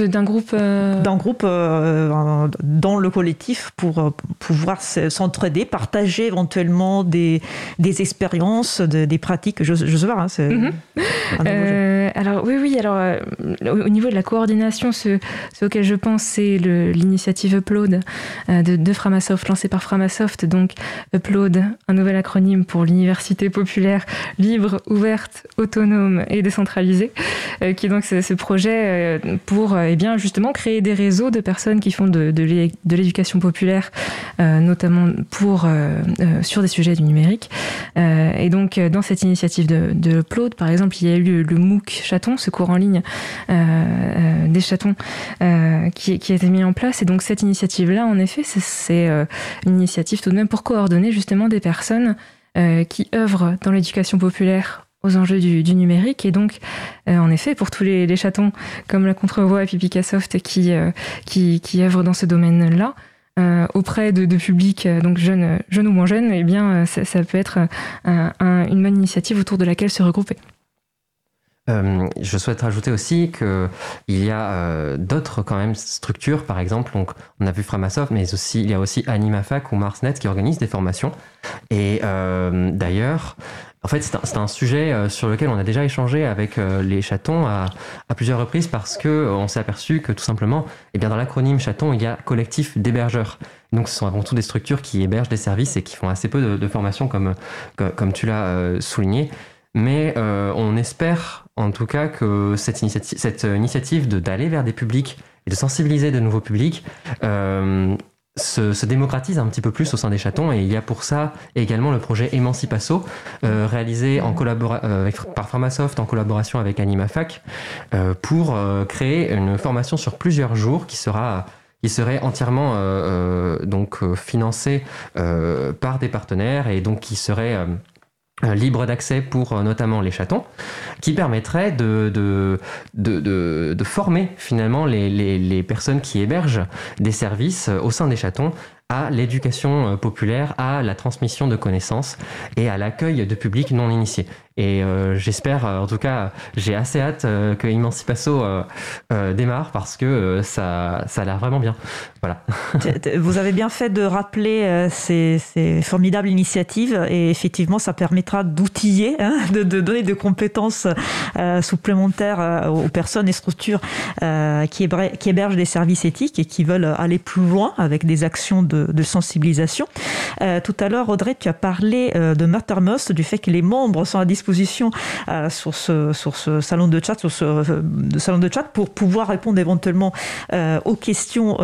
d'un groupe d'un groupe dans le collectif pour pouvoir s'entraider, partager éventuellement des, des expériences, des pratiques. Je, je sais pas. Hein, mhm. alors oui, oui. Alors au niveau de la coordination, ce, ce auquel je pense, c'est l'initiative Upload de, de, Framasoft, lancée par Framasoft. Donc Upload, un nouvel acronyme pour l'université populaire libre, ouverte, autonome et décentralisée, qui est donc ce, ce projet pour et eh bien, justement créer des réseaux de personnes qui font de, de l'éducation populaire, euh, notamment pour, euh, euh, sur des sujets du numérique. et donc, dans cette initiative de, de par exemple, il y a eu le, MOOC Chaton, ce cours en ligne des chatons, qui, a été mis en place. Et donc, cette initiative-là, en effet, c'est une initiative tout de même pour coordonner justement des personnes qui œuvrent dans l'éducation populaire aux enjeux du, numérique. Et donc, euh, en effet, pour tous les, chatons comme la Contrevoix et Pipicasoft qui, euh, qui, qui œuvrent dans ce domaine-là, euh, auprès de, de publics donc jeunes, jeunes ou moins jeunes, eh bien, ça, peut être une bonne initiative autour de laquelle se regrouper. je souhaite rajouter aussi qu'il y a d'autres quand même structures, par exemple, donc on a vu Framasoft, mais aussi, il y a aussi AnimaFac ou Marsnet qui organisent des formations. Et d'ailleurs, en fait, c'est un, sujet euh, sur lequel on a déjà échangé avec euh, les chatons à, plusieurs reprises parce que euh, on s'est aperçu que tout simplement, eh bien, dans l'acronyme chaton, il y a collectif d'hébergeurs. Donc, ce sont avant tout des structures qui hébergent des services et qui font assez peu de, de formations, comme, comme tu l'as souligné. Mais on espère, en tout cas, que cette initiative, cette initiative d'aller vers des publics et de sensibiliser de nouveaux publics se, démocratise un petit peu plus au sein des chatons et il y a pour ça également le projet Emancipasso euh, réalisé en euh, par Pharmasoft en collaboration avec AnimaFac euh, pour créer une formation sur plusieurs jours qui sera qui serait entièrement donc financée par des partenaires et donc qui serait libre d'accès pour euh, notamment les chatons, qui permettrait de, de, de, de, former finalement les, les, les, personnes qui hébergent des services euh, au sein des chatons à l'éducation populaire, à la transmission de connaissances et à l'accueil de publics non initiés. Et euh, j'espère, euh, en tout cas, j'ai assez hâte euh, que Emancipasso démarre parce que ça, ça a l'air vraiment bien. Voilà. Vous avez bien fait de rappeler ces, ces, formidables initiatives et effectivement, ça permettra d'outiller, hein, de, donner des compétences supplémentaires aux personnes et structures qui, hébergent des services éthiques et qui veulent aller plus loin avec des actions de, sensibilisation. tout à l'heure, Audrey, tu as parlé de Mattermost, du fait que les membres sont à disposition euh, sur, ce, sur ce salon de chat, sur ce euh, salon de chat pour pouvoir répondre éventuellement euh, aux questions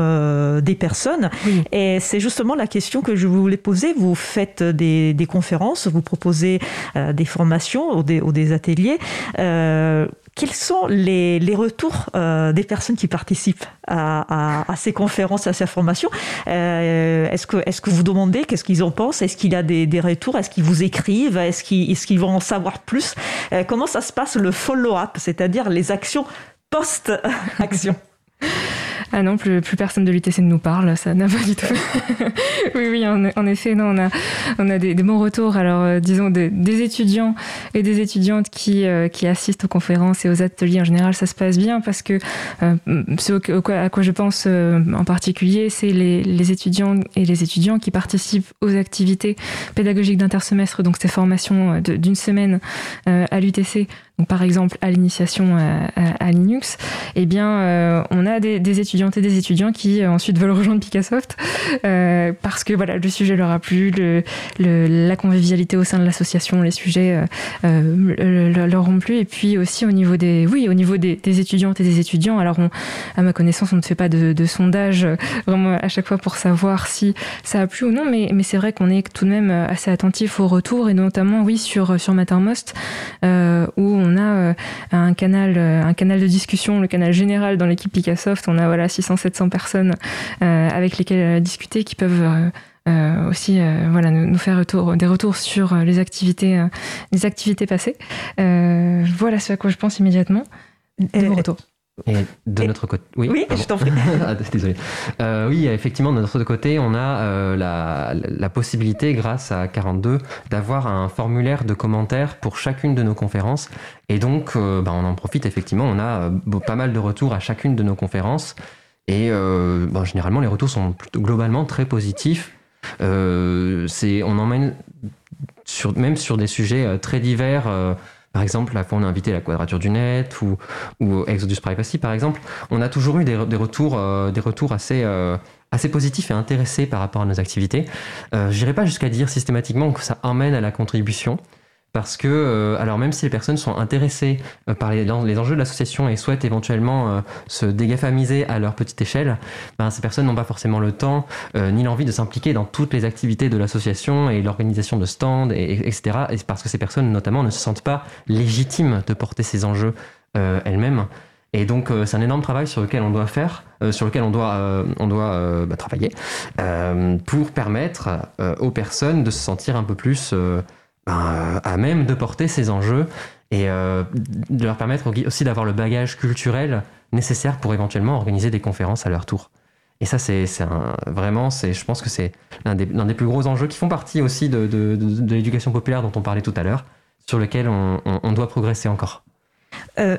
des personnes. Et c'est justement la question que je voulais poser. Vous faites des, des conférences, vous proposez des formations ou des, ou des ateliers quels sont les, les retours euh, des personnes qui participent à, à, ces conférences, à ces formations? Euh, Est-ce que, est que vous demandez qu'est-ce qu'ils en pensent? Est-ce qu'il y a des, des retours? Est-ce qu'ils vous écrivent? Est-ce qu'ils est qu'ils vont en savoir plus? Euh, Comment ça se passe le follow-up, c'est-à-dire les actions post-action? Ah non, plus, plus personne de l'UTC ne nous parle, ça n'a pas du tout. oui, oui, en, effet, non, on a, on a des, bons retours. Alors, euh, disons, des, étudiants et des étudiantes qui, euh, qui assistent aux conférences et aux ateliers en général, ça se passe bien parce que euh, ce à quoi je pense en particulier, c'est les, les étudiants et les étudiants qui participent aux activités pédagogiques d'intersemestre, donc ces formations d'une semaine à l'UTC par exemple à l'initiation à, Linux, eh bien, euh, on a des, étudiantes et des étudiants qui euh, ensuite veulent rejoindre Picassoft euh, parce que voilà, le sujet leur a plu, le, la convivialité au sein de l'association, les sujets leur ont plu, et puis aussi au niveau des, oui, au niveau des, étudiantes et des étudiants. Alors, à ma connaissance, on ne fait pas de, sondage vraiment à chaque fois pour savoir si ça a plu ou non, mais, mais c'est vrai qu'on est tout de même assez attentif au retour et notamment, oui, sur sur Mattermost où on a euh, un canal, euh, un canal de discussion, le canal général dans l'équipe Picassoft. On a voilà 600-700 personnes euh, avec lesquelles discuter qui peuvent aussi voilà nous, faire retour, des retours sur les activités les activités passées. Voilà ce à quoi je pense immédiatement. De retour Et de notre côté, oui, oui je t'en prie. Ah, désolé. Euh, oui, effectivement, de notre côté, on a euh, la, la, possibilité, grâce à 42, d'avoir un formulaire de commentaires pour chacune de nos conférences. Et donc, euh, bah, on en profite effectivement. On a pas mal de retours à chacune de nos conférences. Et bah, généralement, les retours sont globalement très positifs. c'est, on emmène sur, même sur des sujets très divers. Par exemple, la fois on a invité la Quadrature du Net ou, Exodus Privacy, par exemple. On a toujours eu des, retours, euh, des retours assez, euh, assez positifs et intéressés par rapport à nos activités. Euh, Je n'irai pas jusqu'à dire systématiquement que ça emmène à la contribution parce que, euh, alors même si les personnes sont intéressées euh, par les, les, enjeux de l'association et souhaitent éventuellement euh, se dégafamiser à leur petite échelle, ben, ces personnes n'ont pas forcément le temps ni l'envie de s'impliquer dans toutes les activités de l'association et l'organisation de stands, et, etc. Et parce que ces personnes, notamment, ne se sentent pas légitimes de porter ces enjeux elles-mêmes. Et donc, c'est un énorme travail sur lequel on doit faire, sur lequel on doit, on doit bah, travailler, pour permettre aux personnes de se sentir un peu plus ben, à même de porter ces enjeux et euh, de leur permettre aussi d'avoir le bagage culturel nécessaire pour éventuellement organiser des conférences à leur tour. Et ça, c'est vraiment, je pense que c'est l'un des, plus gros enjeux qui font partie aussi de, l'éducation populaire dont on parlait tout à l'heure, sur lequel on, on, doit progresser encore. Euh,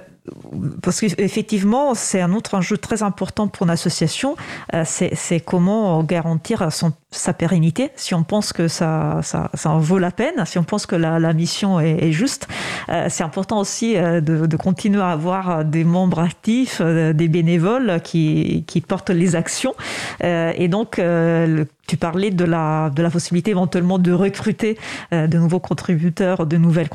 parce qu'effectivement, c'est un autre enjeu très important pour une association, euh, c'est comment garantir son, sa pérennité, si on pense que ça, ça, ça, en vaut la peine, si on pense que la, la mission est, juste. Euh, c'est important aussi euh, de, de, continuer à avoir des membres actifs, des bénévoles qui, qui portent les actions. et donc, tu parlais de la, de la possibilité éventuellement de recruter de nouveaux contributeurs, de nouvelles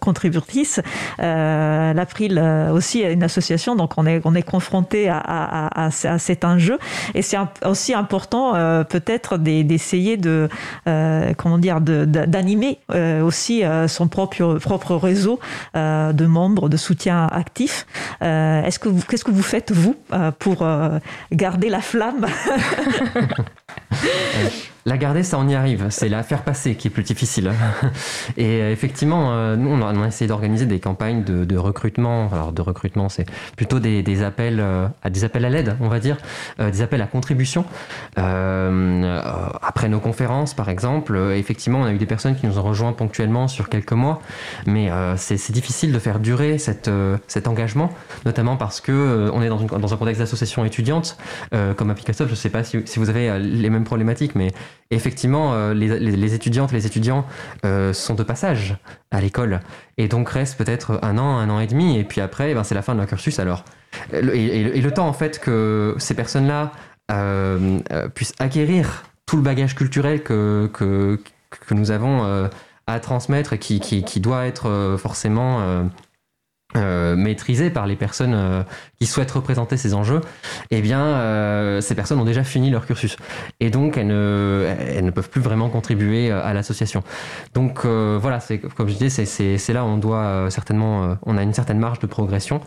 contributrices. L'April euh, aussi une association, donc on est, on est confronté à, à, à, cet enjeu. Et c'est aussi important euh, peut-être d'essayer de, euh, comment dire, d'animer aussi son propre, réseau de membres, de soutien actif. Est-ce que vous, qu'est-ce que vous faites vous pour garder la flamme? La garder, ça on y arrive. C'est la faire passer qui est plus difficile. Et euh, effectivement, euh, nous on a, essayé d'organiser des campagnes de, recrutement. Alors de recrutement, c'est plutôt des, appels euh, appels à l'aide, on va dire, des appels à contribution. après nos conférences, par exemple, effectivement, on a eu des personnes qui nous ont rejoints ponctuellement sur quelques mois, mais c'est difficile de faire durer cet engagement, notamment parce que on est dans, un contexte d'association étudiante comme à Je ne sais pas si vous avez les mêmes problématiques, mais effectivement, euh, les, étudiantes, les étudiants euh, sont de passage à l'école et donc restent peut-être un an, un an et demi, et puis après, eh ben, c'est la fin de leur cursus alors. Et, le temps en fait que ces personnes-là euh, puissent acquérir tout le bagage culturel que, que, nous avons à transmettre et qui, qui doit être forcément euh, par les personnes euh, qui souhaitent représenter ces enjeux, eh bien, euh, ces personnes ont déjà fini leur cursus. Et donc, elles ne, elles ne peuvent plus vraiment contribuer à l'association. Donc, voilà, c'est, comme je disais, c'est, là on doit certainement, on a une certaine marge de progression.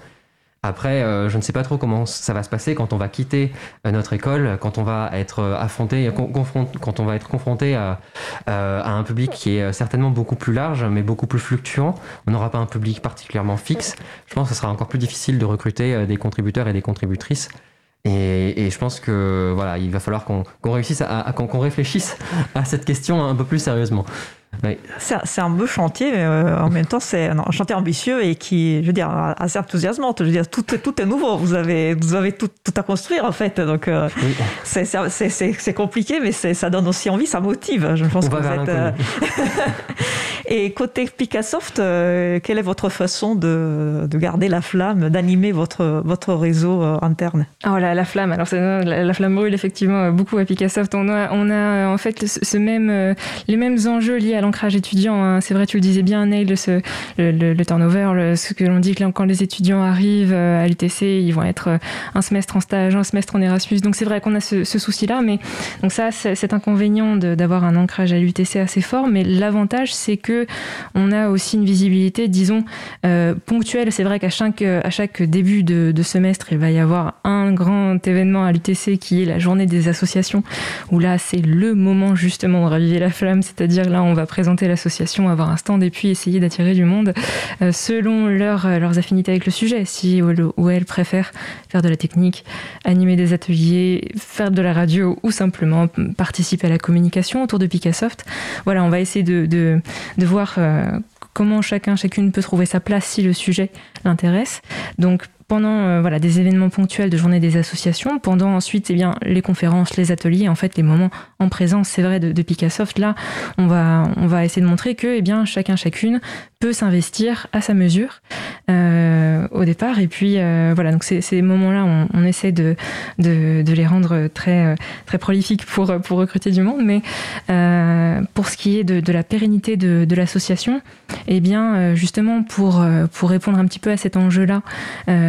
Après, euh, je ne sais pas trop comment ça va se passer quand on va quitter euh, notre école, quand on va être euh, confronté à, un public qui est certainement beaucoup plus large, mais beaucoup plus fluctuant. On n'aura pas un public particulièrement fixe. Je pense que ce sera encore plus difficile de recruter des contributeurs et des contributrices. Et, je pense que voilà, il va falloir qu'on réussisse à, qu'on réfléchisse à cette question un peu plus sérieusement. C'est un beau chantier, mais euh, en même temps, c'est un chantier ambitieux et qui, je veux dire, assez enthousiasmant. Je veux dire, tout, tout est nouveau. Vous avez, vous avez tout, tout à construire, en fait. Donc, euh, c'est compliqué, mais ça donne aussi envie, ça motive. Je pense que vous êtes. Euh, et côté Picassoft, quelle est votre façon de, de garder la flamme, d'animer votre, votre réseau interne? Oh la flamme. Alors, la, la, flamme brûle, effectivement, beaucoup à Picassoft. On a, on a en fait ce même, les mêmes enjeux liés à l'ancrage étudiant. Hein. C'est vrai, tu le disais bien, Neil, le, turnover, ce que l'on dit que quand les étudiants arrivent euh, à l'UTC, ils vont être euh, un semestre en stage, un semestre en Erasmus. Donc c'est vrai qu'on a ce, souci-là, mais donc ça, cet inconvénient d'avoir un ancrage à l'UTC assez fort. Mais l'avantage, c'est que on a aussi une visibilité, disons, ponctuelle. C'est vrai qu'à chaque, début de, semestre, il va y avoir un grand événement à l'UTC qui est la journée des associations, où là, c'est le moment justement de raviver la flamme, c'est-à-dire là, on va présenter l'association, avoir un stand et puis essayer d'attirer du monde selon leur, leurs affinités avec le sujet. Si ou elle préfère faire de la technique, animer des ateliers, faire de la radio ou simplement participer à la communication autour de Picassoft. Voilà, on va essayer de voir euh, comment chacun, chacune peut trouver sa place si le sujet l'intéresse. Donc pendant euh, voilà des événements ponctuels de journée des associations, pendant ensuite eh bien les conférences, les ateliers, en fait les moments en présence, c'est vrai de, de, Picassoft. Là, on va on va essayer de montrer que eh bien chacun chacune peut s'investir à sa mesure euh, au départ. Et puis euh, voilà, donc ces, ces moments-là, on, essaie de, de, les rendre très très prolifiques pour pour recruter du monde. Mais pour ce qui est de, de la pérennité de, de l'association, eh bien justement pour pour répondre un petit peu à cet enjeu-là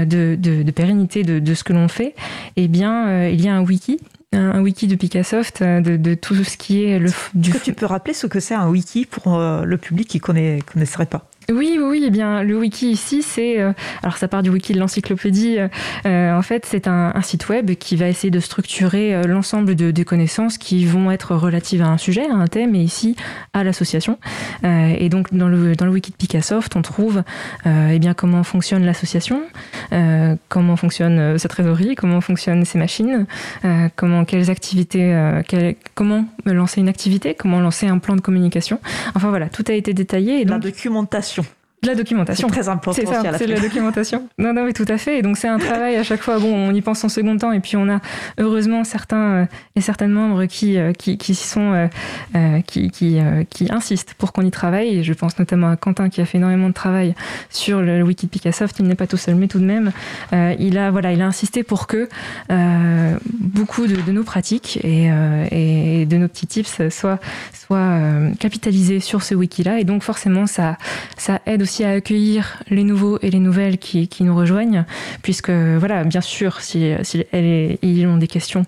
de, de, de, pérennité de, de ce que l'on fait, eh bien, euh, il y a un wiki un, wiki de Picassoft de, de, tout ce qui est le du. Est-ce que tu peux rappeler ce que c'est un wiki pour euh, le public qui ne connaisserait pas? Oui, oui, eh bien, le wiki ici, c'est. Euh, alors, ça part du wiki de l'encyclopédie. Euh, en fait, c'est un, un, site web qui va essayer de structurer euh, l'ensemble de, des connaissances qui vont être relatives à un sujet, à un thème, et ici, à l'association. Euh, et donc, dans le, dans le wiki de Picassoft, on trouve eh bien, comment fonctionne l'association, comment fonctionne sa trésorerie, comment fonctionnent ses machines, comment, quelles activités, quelle, comment lancer une activité, comment lancer un plan de communication. Enfin, voilà, tout a été détaillé. Et donc, La documentation. La documentation. C'est très important. C'est ça, c'est la documentation. Non, non, mais tout à fait. Et donc c'est un travail à chaque fois. Bon, on y pense en second temps, et puis on a heureusement certains euh, et certaines membres qui euh, qui, qui sont euh, euh qui qui, euh, qui insistent pour qu'on y travaille. Et je pense notamment à Quentin qui a fait énormément de travail sur le, wiki de Picassoft. Il n'est pas tout seul, mais tout de même, il a voilà, il a insisté pour que beaucoup de, de, nos pratiques et, et de nos petits tips soient soient capitalisés sur ce wiki-là. Et donc forcément, ça ça aide aussi à accueillir les nouveaux et les nouvelles qui, qui nous rejoignent, puisque voilà, bien sûr, si, si elles, ils ont des questions,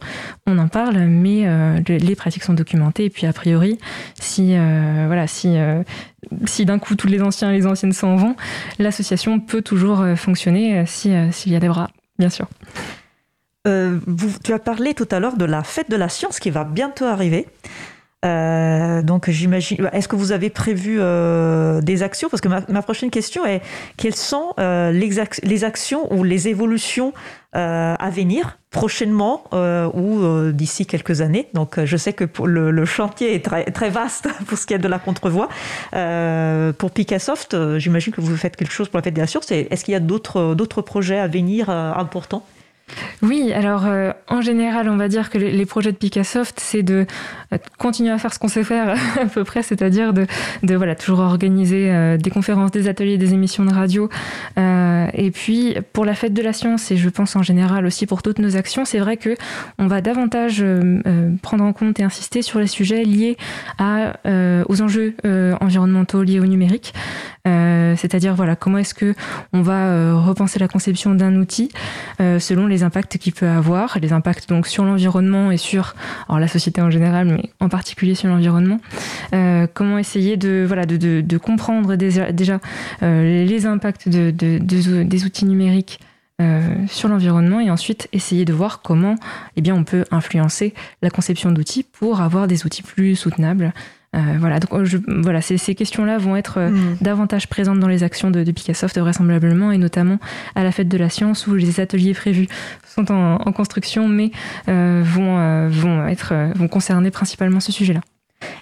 on en parle, mais euh, les pratiques sont documentées. Et puis a priori, si euh, voilà, si euh, si d'un coup tous les anciens et les anciennes s'en vont, l'association peut toujours fonctionner si s'il y a des bras, bien sûr. Vous, tu as parlé tout à l'heure de la fête de la science qui va bientôt arriver. Euh, donc j'imagine. Est-ce que vous avez prévu euh, des actions? Parce que ma, prochaine question est quelles sont euh, les, ac les, actions ou les évolutions à venir prochainement ou d'ici quelques années? Donc je sais que le, chantier est très, très vaste pour ce qui est de la contrevoix. pour Picassoft, j'imagine que vous faites quelque chose pour la fédération. Est-ce qu'il y a d'autres projets à venir importants? Oui, alors en général, on va dire que les, projets de Picassoft, c'est de continuer à faire ce qu'on sait faire à peu près, c'est-à-dire de, de, voilà toujours organiser euh, des conférences, des ateliers, des émissions de radio. Euh, et puis pour la fête de la science, et je pense en général aussi pour toutes nos actions, c'est vrai que on va davantage euh, euh, prendre en compte et insister sur les sujets liés aux enjeux environnementaux liés au numérique. c'est-à-dire voilà comment est-ce que on va repenser la conception d'un outil selon les impacts qu'il peut avoir, les impacts donc sur l'environnement et sur alors, la société en général, en particulier sur l'environnement. Euh, comment essayer de, comprendre déjà, euh, les impacts de, de, de, des outils numériques euh, sur l'environnement et ensuite essayer de voir comment eh bien, on peut influencer la conception d'outils pour avoir des outils plus soutenables euh, voilà, donc je, voilà, ces, ces questions-là vont être euh, mmh. davantage présentes dans les actions de, de Picassoft vraisemblablement, et notamment à la fête de la science où les ateliers prévus sont en, en construction, mais euh, vont, euh, vont, être, vont concerner principalement ce sujet-là.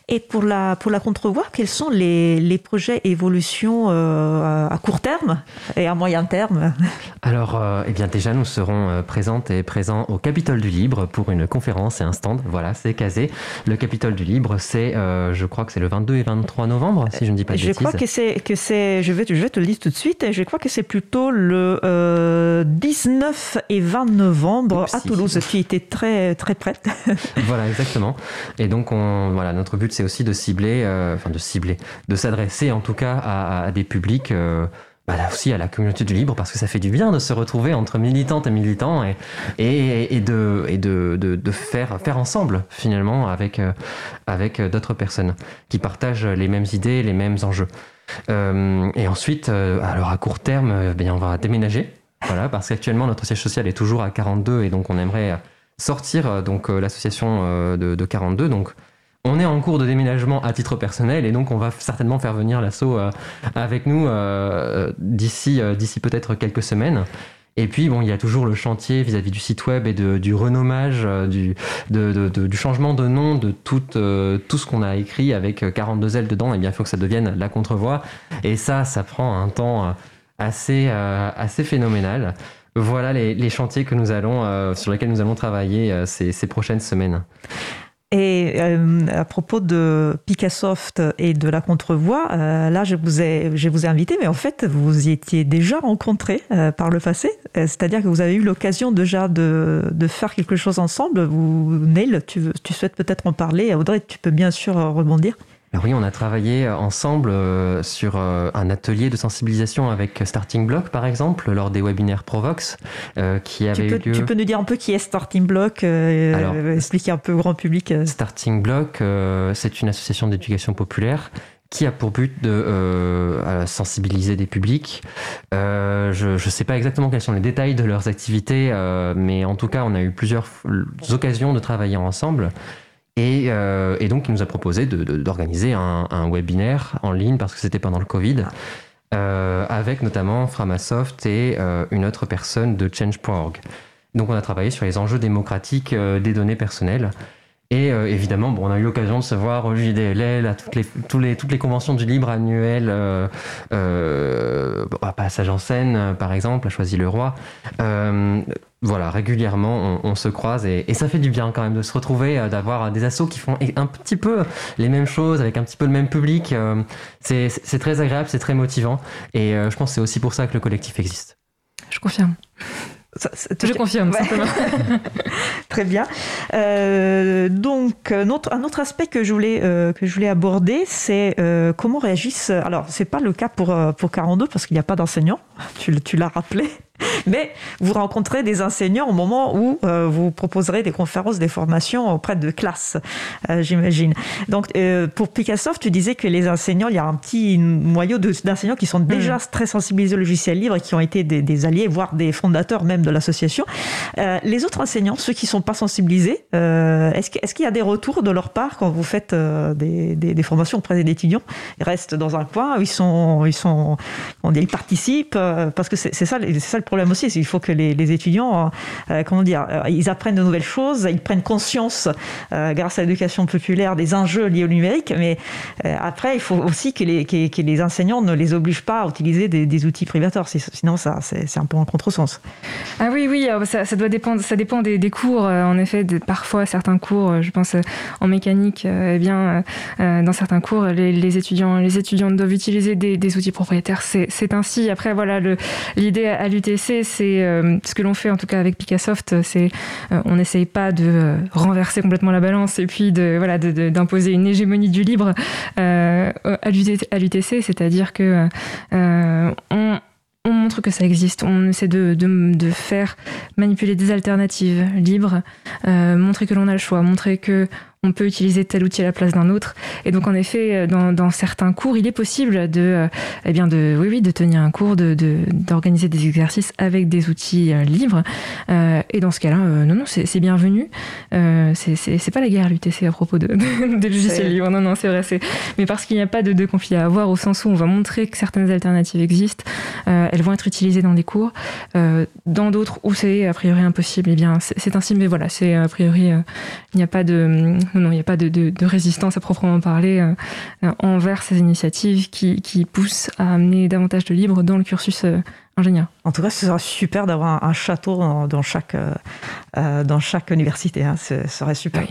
Et pour la, pour la contrevoix, quels sont les, les projets évolution euh, à court terme et à moyen terme? Alors, euh, eh bien déjà, nous serons euh, présentes et présents au Capitole du Libre pour une conférence et un stand. Voilà, c'est casé. Le Capitole du Libre, c'est, euh, je crois que c'est le 22 et 23 novembre, si je ne dis pas de je bêtises. Crois que c'est, que c'est, je vais, je vais te le dire tout de suite. Je crois que c'est plutôt le 19 et 20 novembre à Toulouse. Tu étais très, très prête. voilà, exactement. Et donc, on, voilà, notre but, c'est aussi de cibler, euh, enfin de cibler, de s'adresser en tout cas à, à des publics euh, bah, là aussi à la communauté du libre parce que ça fait du bien de se retrouver entre militantes et militants et, et, et de, et de, de, de, faire, faire ensemble finalement avec, euh, avec d'autres personnes qui partagent les mêmes idées, les mêmes enjeux. Euh, et ensuite, euh, alors à court terme, bien, on va déménager. Voilà, parce qu'actuellement notre siège social est toujours à 42 et donc on aimerait sortir donc l'association de, de 42. Donc on est en cours de déménagement à titre personnel et donc on va certainement faire venir l'assaut euh, avec nous euh, d'ici euh, d'ici peut-être quelques semaines. Et puis, bon, il y a toujours le chantier vis-à-vis du site web et du renommage, du, du changement de nom de tout, tout ce qu'on a écrit avec 42 L dedans. Et eh bien, il faut que ça devienne la contrevoix. Et ça, ça prend un temps assez, assez phénoménal. Voilà les, les chantiers que nous allons, sur lesquels nous allons travailler ces, ces prochaines semaines. Et euh, à propos de Picassoft et de la contrevoix, euh, là, je vous, ai, je vous ai invité, mais en fait, vous y étiez déjà rencontrés euh, par le passé. Euh, c'est-à-dire que vous avez eu l'occasion déjà de, de, faire quelque chose ensemble. Vous, Neil, tu, tu souhaites peut-être en parler. Audrey, tu peux bien sûr rebondir. Oui, on a travaillé ensemble euh, sur euh, un atelier de sensibilisation avec Starting Block, par exemple, lors des webinaires Provox, euh, qui avait tu peux, eu lieu. Tu peux nous dire un peu qui est Starting Block, Alors, expliquer un peu au grand public. Starting Block, c'est une association d'éducation populaire qui a pour but de euh, sensibiliser des publics. Euh, je ne sais pas exactement quels sont les détails de leurs activités, euh, mais en tout cas, on a eu plusieurs occasions de travailler ensemble. Et, euh, et, donc, il nous a proposé d'organiser un, un, webinaire en ligne parce que c'était pendant le Covid, euh, avec notamment Framasoft et euh, une autre personne de Change.org. Donc, on a travaillé sur les enjeux démocratiques euh, des données personnelles. Et euh, évidemment, bon, on a eu l'occasion de se voir au JDLL, à toutes les, les, toutes les conventions du libre annuel, euh, euh, à Passage en scène, par exemple, à Choisy-le-Roi. voilà, régulièrement, on, on se croise et, et, ça fait du bien quand même de se retrouver, d'avoir des assos qui font un petit peu les mêmes choses, avec un petit peu le même public. c'est très agréable, c'est très motivant. Et je pense que c'est aussi pour ça que le collectif existe. Je confirme. Ça, je confirme, ouais. simplement. Très bien. Euh, donc, un autre aspect que je voulais, euh, que je voulais aborder, c'est euh, comment réagissent. Alors, c'est pas le cas pour, pour 42 parce qu'il n'y a pas d'enseignants, tu, tu l'as rappelé. Mais vous rencontrez des enseignants au moment où euh, vous proposerez des conférences, des formations auprès de classes, euh, j'imagine. Donc, euh, pour Picassoft, tu disais que les enseignants, il y a un petit noyau d'enseignants qui sont déjà mmh. très sensibilisés au logiciel libre et qui ont été des, des alliés, voire des fondateurs même de l'association. Les autres enseignants, ceux qui ne sont pas sensibilisés, est-ce qu'il est qu y a des retours de leur part quand vous faites des, des, des, formations auprès des étudiants? Ils restent dans un coin, ils sont, ils sont, on dit, ils participent parce que c'est ça, ça le problème aussi, il faut que les, étudiants, euh, comment dire, euh, ils apprennent de nouvelles choses, ils prennent conscience, euh, grâce à l'éducation populaire, des enjeux liés au numérique, mais après, il faut aussi que les, enseignants ne les obligent pas à utiliser des, outils privateurs, sinon ça, c'est un peu un contresens. Ah oui, oui, ça, doit dépendre, ça dépend des, cours, en effet, parfois certains cours, je pense en mécanique, eh bien, dans certains cours, les, étudiants, les étudiants doivent utiliser des, outils propriétaires, c'est ainsi. Après, voilà, l'idée à c'est euh, ce que l'on fait en tout cas avec Picassoft, c'est euh, on n'essaye pas de euh, renverser complètement la balance et puis de voilà d'imposer une hégémonie du libre euh, à l'UTC, c'est-à-dire que on on montre que ça existe, on essaie de, faire manipuler des alternatives libres, montrer que l'on a le choix, montrer que on peut utiliser tel outil à la place d'un autre. Et donc, en effet, dans, dans, certains cours, il est possible de, eh bien, de, oui, oui, de tenir un cours, de, d'organiser des exercices avec des outils euh, libres. Euh, et dans ce cas-là, euh, non, non, c'est, bienvenu. Euh, c'est, c'est, pas la guerre à l'UTC à propos de, de, des logiciels libres. Non, non, c'est vrai. C'est... Mais parce qu'il n'y a pas de, de conflit à avoir, au sens où on va montrer que certaines alternatives existent, euh, elles vont être utilisées dans des cours. Euh, dans d'autres où c'est a priori impossible, eh bien, c'est, ainsi. Mais voilà, c'est a priori, il n'y a pas de non, il n'y a pas de, résistance à proprement parler euh, envers ces initiatives qui, qui, poussent à amener davantage de libre dans le cursus En tout cas, ce serait super d'avoir un, château dans, chaque, euh, euh, dans chaque université. Hein. Ce serait super.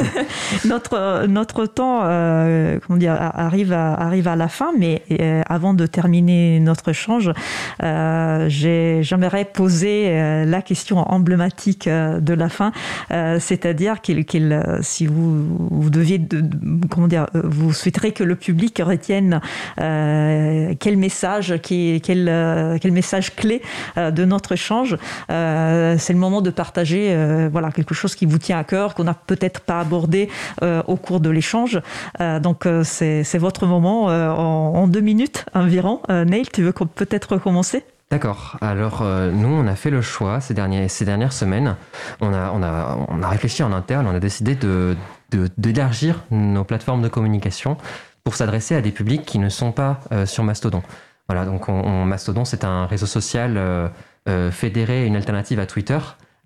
notre, notre temps euh, comment dire, arrive, à, arrive à la fin, mais avant de terminer notre échange, j'aimerais poser la question emblématique de la fin, c'est-à-dire qu'il, si vous, vous deviez, de, comment dire, vous souhaiterez que le public retienne quel message, quel, quel message clé euh, de notre échange. Euh, c'est le moment de partager euh, voilà, quelque chose qui vous tient à cœur, qu'on n'a peut-être pas abordé au cours de l'échange. donc c'est votre moment en, deux minutes environ. Neil, tu veux peut-être recommencer? D'accord. Alors, nous, on a fait le choix ces, derniers, ces dernières semaines. On a, on, a, on a réfléchi en interne, on a décidé de, d'élargir nos plateformes de communication pour s'adresser à des publics qui ne sont pas sur Mastodon. Voilà, donc Mastodon, c'est un réseau social euh, euh, fédéré, une alternative à Twitter,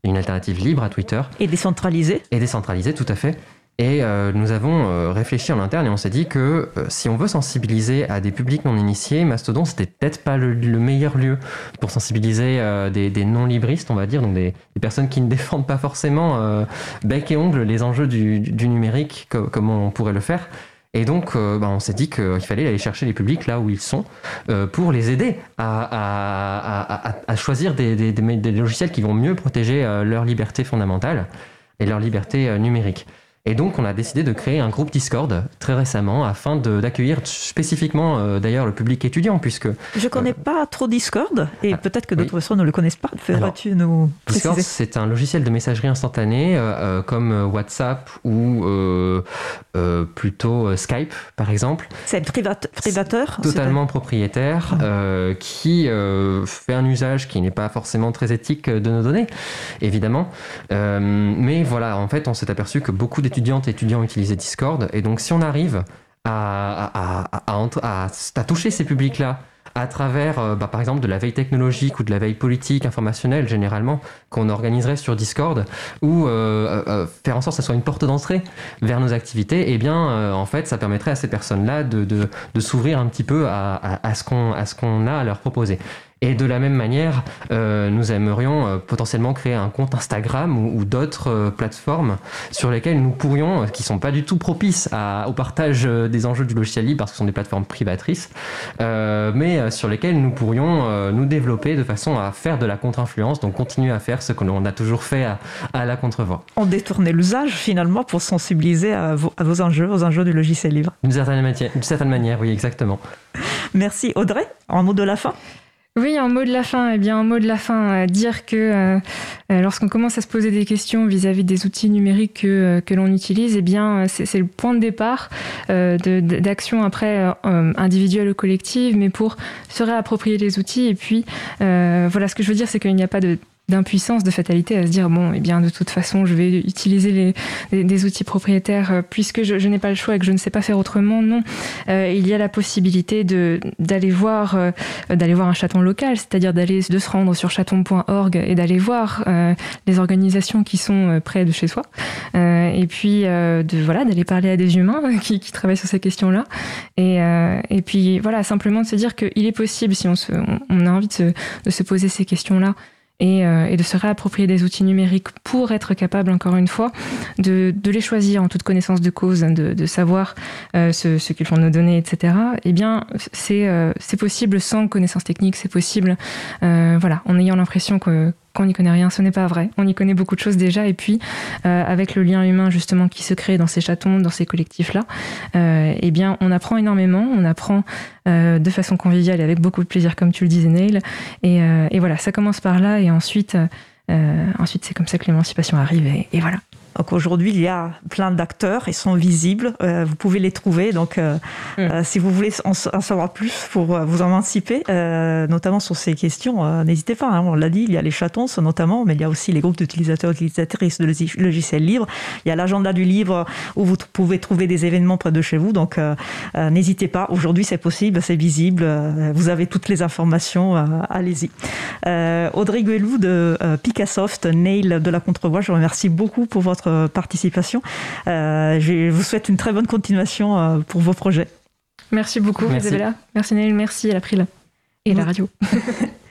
une alternative libre à Twitter. Et décentralisé. Et décentralisé, tout à fait. Et euh, nous avons réfléchi en interne et on s'est dit que si on veut sensibiliser à des publics non initiés, Mastodon, c'était peut-être pas le, meilleur lieu pour sensibiliser des, non-libristes, on va dire, donc des, personnes qui ne défendent pas forcément bec et ongle les enjeux du, numérique comme on pourrait le faire. Et donc, euh, bah, on s'est dit qu'il fallait aller chercher les publics là où ils sont euh, pour les aider à, choisir des, logiciels qui vont mieux protéger euh, leur liberté fondamentale et leur liberté numérique. Et donc, on a décidé de créer un groupe Discord très récemment afin d'accueillir spécifiquement euh, d'ailleurs le public étudiant, puisque. Je connais euh, pas trop Discord et ah, peut-être que d'autres personnes ne le connaissent pas. Feras-tu nous Discord, c'est un logiciel de messagerie instantanée euh, comme WhatsApp ou plutôt Skype, par exemple. C'est privateur Totalement propriétaire ah. qui fait un usage qui n'est pas forcément très éthique de nos données, évidemment. mais voilà, en fait, on s'est aperçu que beaucoup d'étudiants étudiantes et étudiants Discord. Et donc, si on arrive à, à, toucher ces publics-là à travers, euh, bah, par exemple, de la veille technologique ou de la veille politique, informationnelle, généralement, qu'on organiserait sur Discord, ou euh, euh, faire en sorte que ça soit une porte d'entrée vers nos activités, eh bien, en fait, ça permettrait à ces personnes-là de, de, s'ouvrir un petit peu à, à ce qu'on a à leur proposer. Et de la même manière, euh, nous aimerions euh, potentiellement créer un compte Instagram ou, d'autres euh, plateformes sur lesquelles nous pourrions, qui sont pas du tout propices au partage des enjeux du logiciel libre parce que ce sont des plateformes privatrices, mais sur lesquelles nous pourrions nous développer de façon à faire de la contre-influence, donc continuer à faire ce que l'on a toujours fait à, la contre-voix. On détournait l'usage finalement pour sensibiliser à vos, à vos, enjeux, aux enjeux du logiciel libre. D'une certaine, manière, certaine manière, oui, exactement. Merci. Audrey, un mot de la fin? Oui, un mot de la fin. Eh bien, un mot de la fin, dire que euh, euh, lorsqu'on commence à se poser des questions vis-à-vis des outils numériques que, euh, que l'on utilise, eh bien, c'est le point de départ d'action après individuelle ou collective, mais pour se réapproprier les outils. Et puis, voilà, ce que je veux dire, c'est qu'il n'y a pas de d'impuissance, de fatalité à se dire bon, eh bien de toute façon, je vais utiliser les, des outils propriétaires euh, puisque je, n'ai pas le choix et que je ne sais pas faire autrement. Non, euh, il y a la possibilité de d'aller voir euh, d'aller voir un chaton local, c'est-à-dire d'aller de se rendre sur chaton.org et d'aller voir les organisations qui sont près de chez soi. et puis de voilà d'aller parler à des humains qui, qui travaillent sur ces questions-là. Et, et puis voilà simplement de se dire qu'il est possible si on, se, on, a envie de se, de se poser ces questions-là euh, et, de se réapproprier des outils numériques pour être capable, encore une fois, de, les choisir en toute connaissance de cause, de, savoir euh, ce, qu'ils font nos données, etc., eh bien, euh, c'est possible sans connaissance technique, c'est possible, voilà, en ayant l'impression que qu'on n'y connaît rien, ce n'est pas vrai. On y connaît beaucoup de choses déjà, et puis euh, avec le lien humain justement qui se crée dans ces chatons, dans ces collectifs-là, euh, eh bien, on apprend énormément, on apprend euh, de façon conviviale et avec beaucoup de plaisir, comme tu le disais, Neil. Et, et voilà, ça commence par là, et ensuite, ensuite c'est comme ça que l'émancipation arrive, et voilà. Donc aujourd'hui, il y a plein d'acteurs, ils sont visibles, euh, vous pouvez les trouver. Donc euh, mm. euh, si vous voulez en, savoir plus pour vous émanciper, notamment sur ces questions, n'hésitez pas. Hein, on l'a dit, il y a les chatons notamment, mais il y a aussi les groupes d'utilisateurs et utilisatrices de logiciels libres. Il y a l'agenda du livre où vous pouvez trouver des événements près de chez vous. Donc n'hésitez pas. Aujourd'hui, c'est possible, c'est visible. vous avez toutes les informations. Allez-y. Audrey Guelou de Picassoft, Nail de la Contrevoix, je vous remercie beaucoup pour votre participation. Euh, je vous souhaite une très bonne continuation euh, pour vos projets. Merci beaucoup, Isabella. Merci Naël, merci à l'April et à la radio.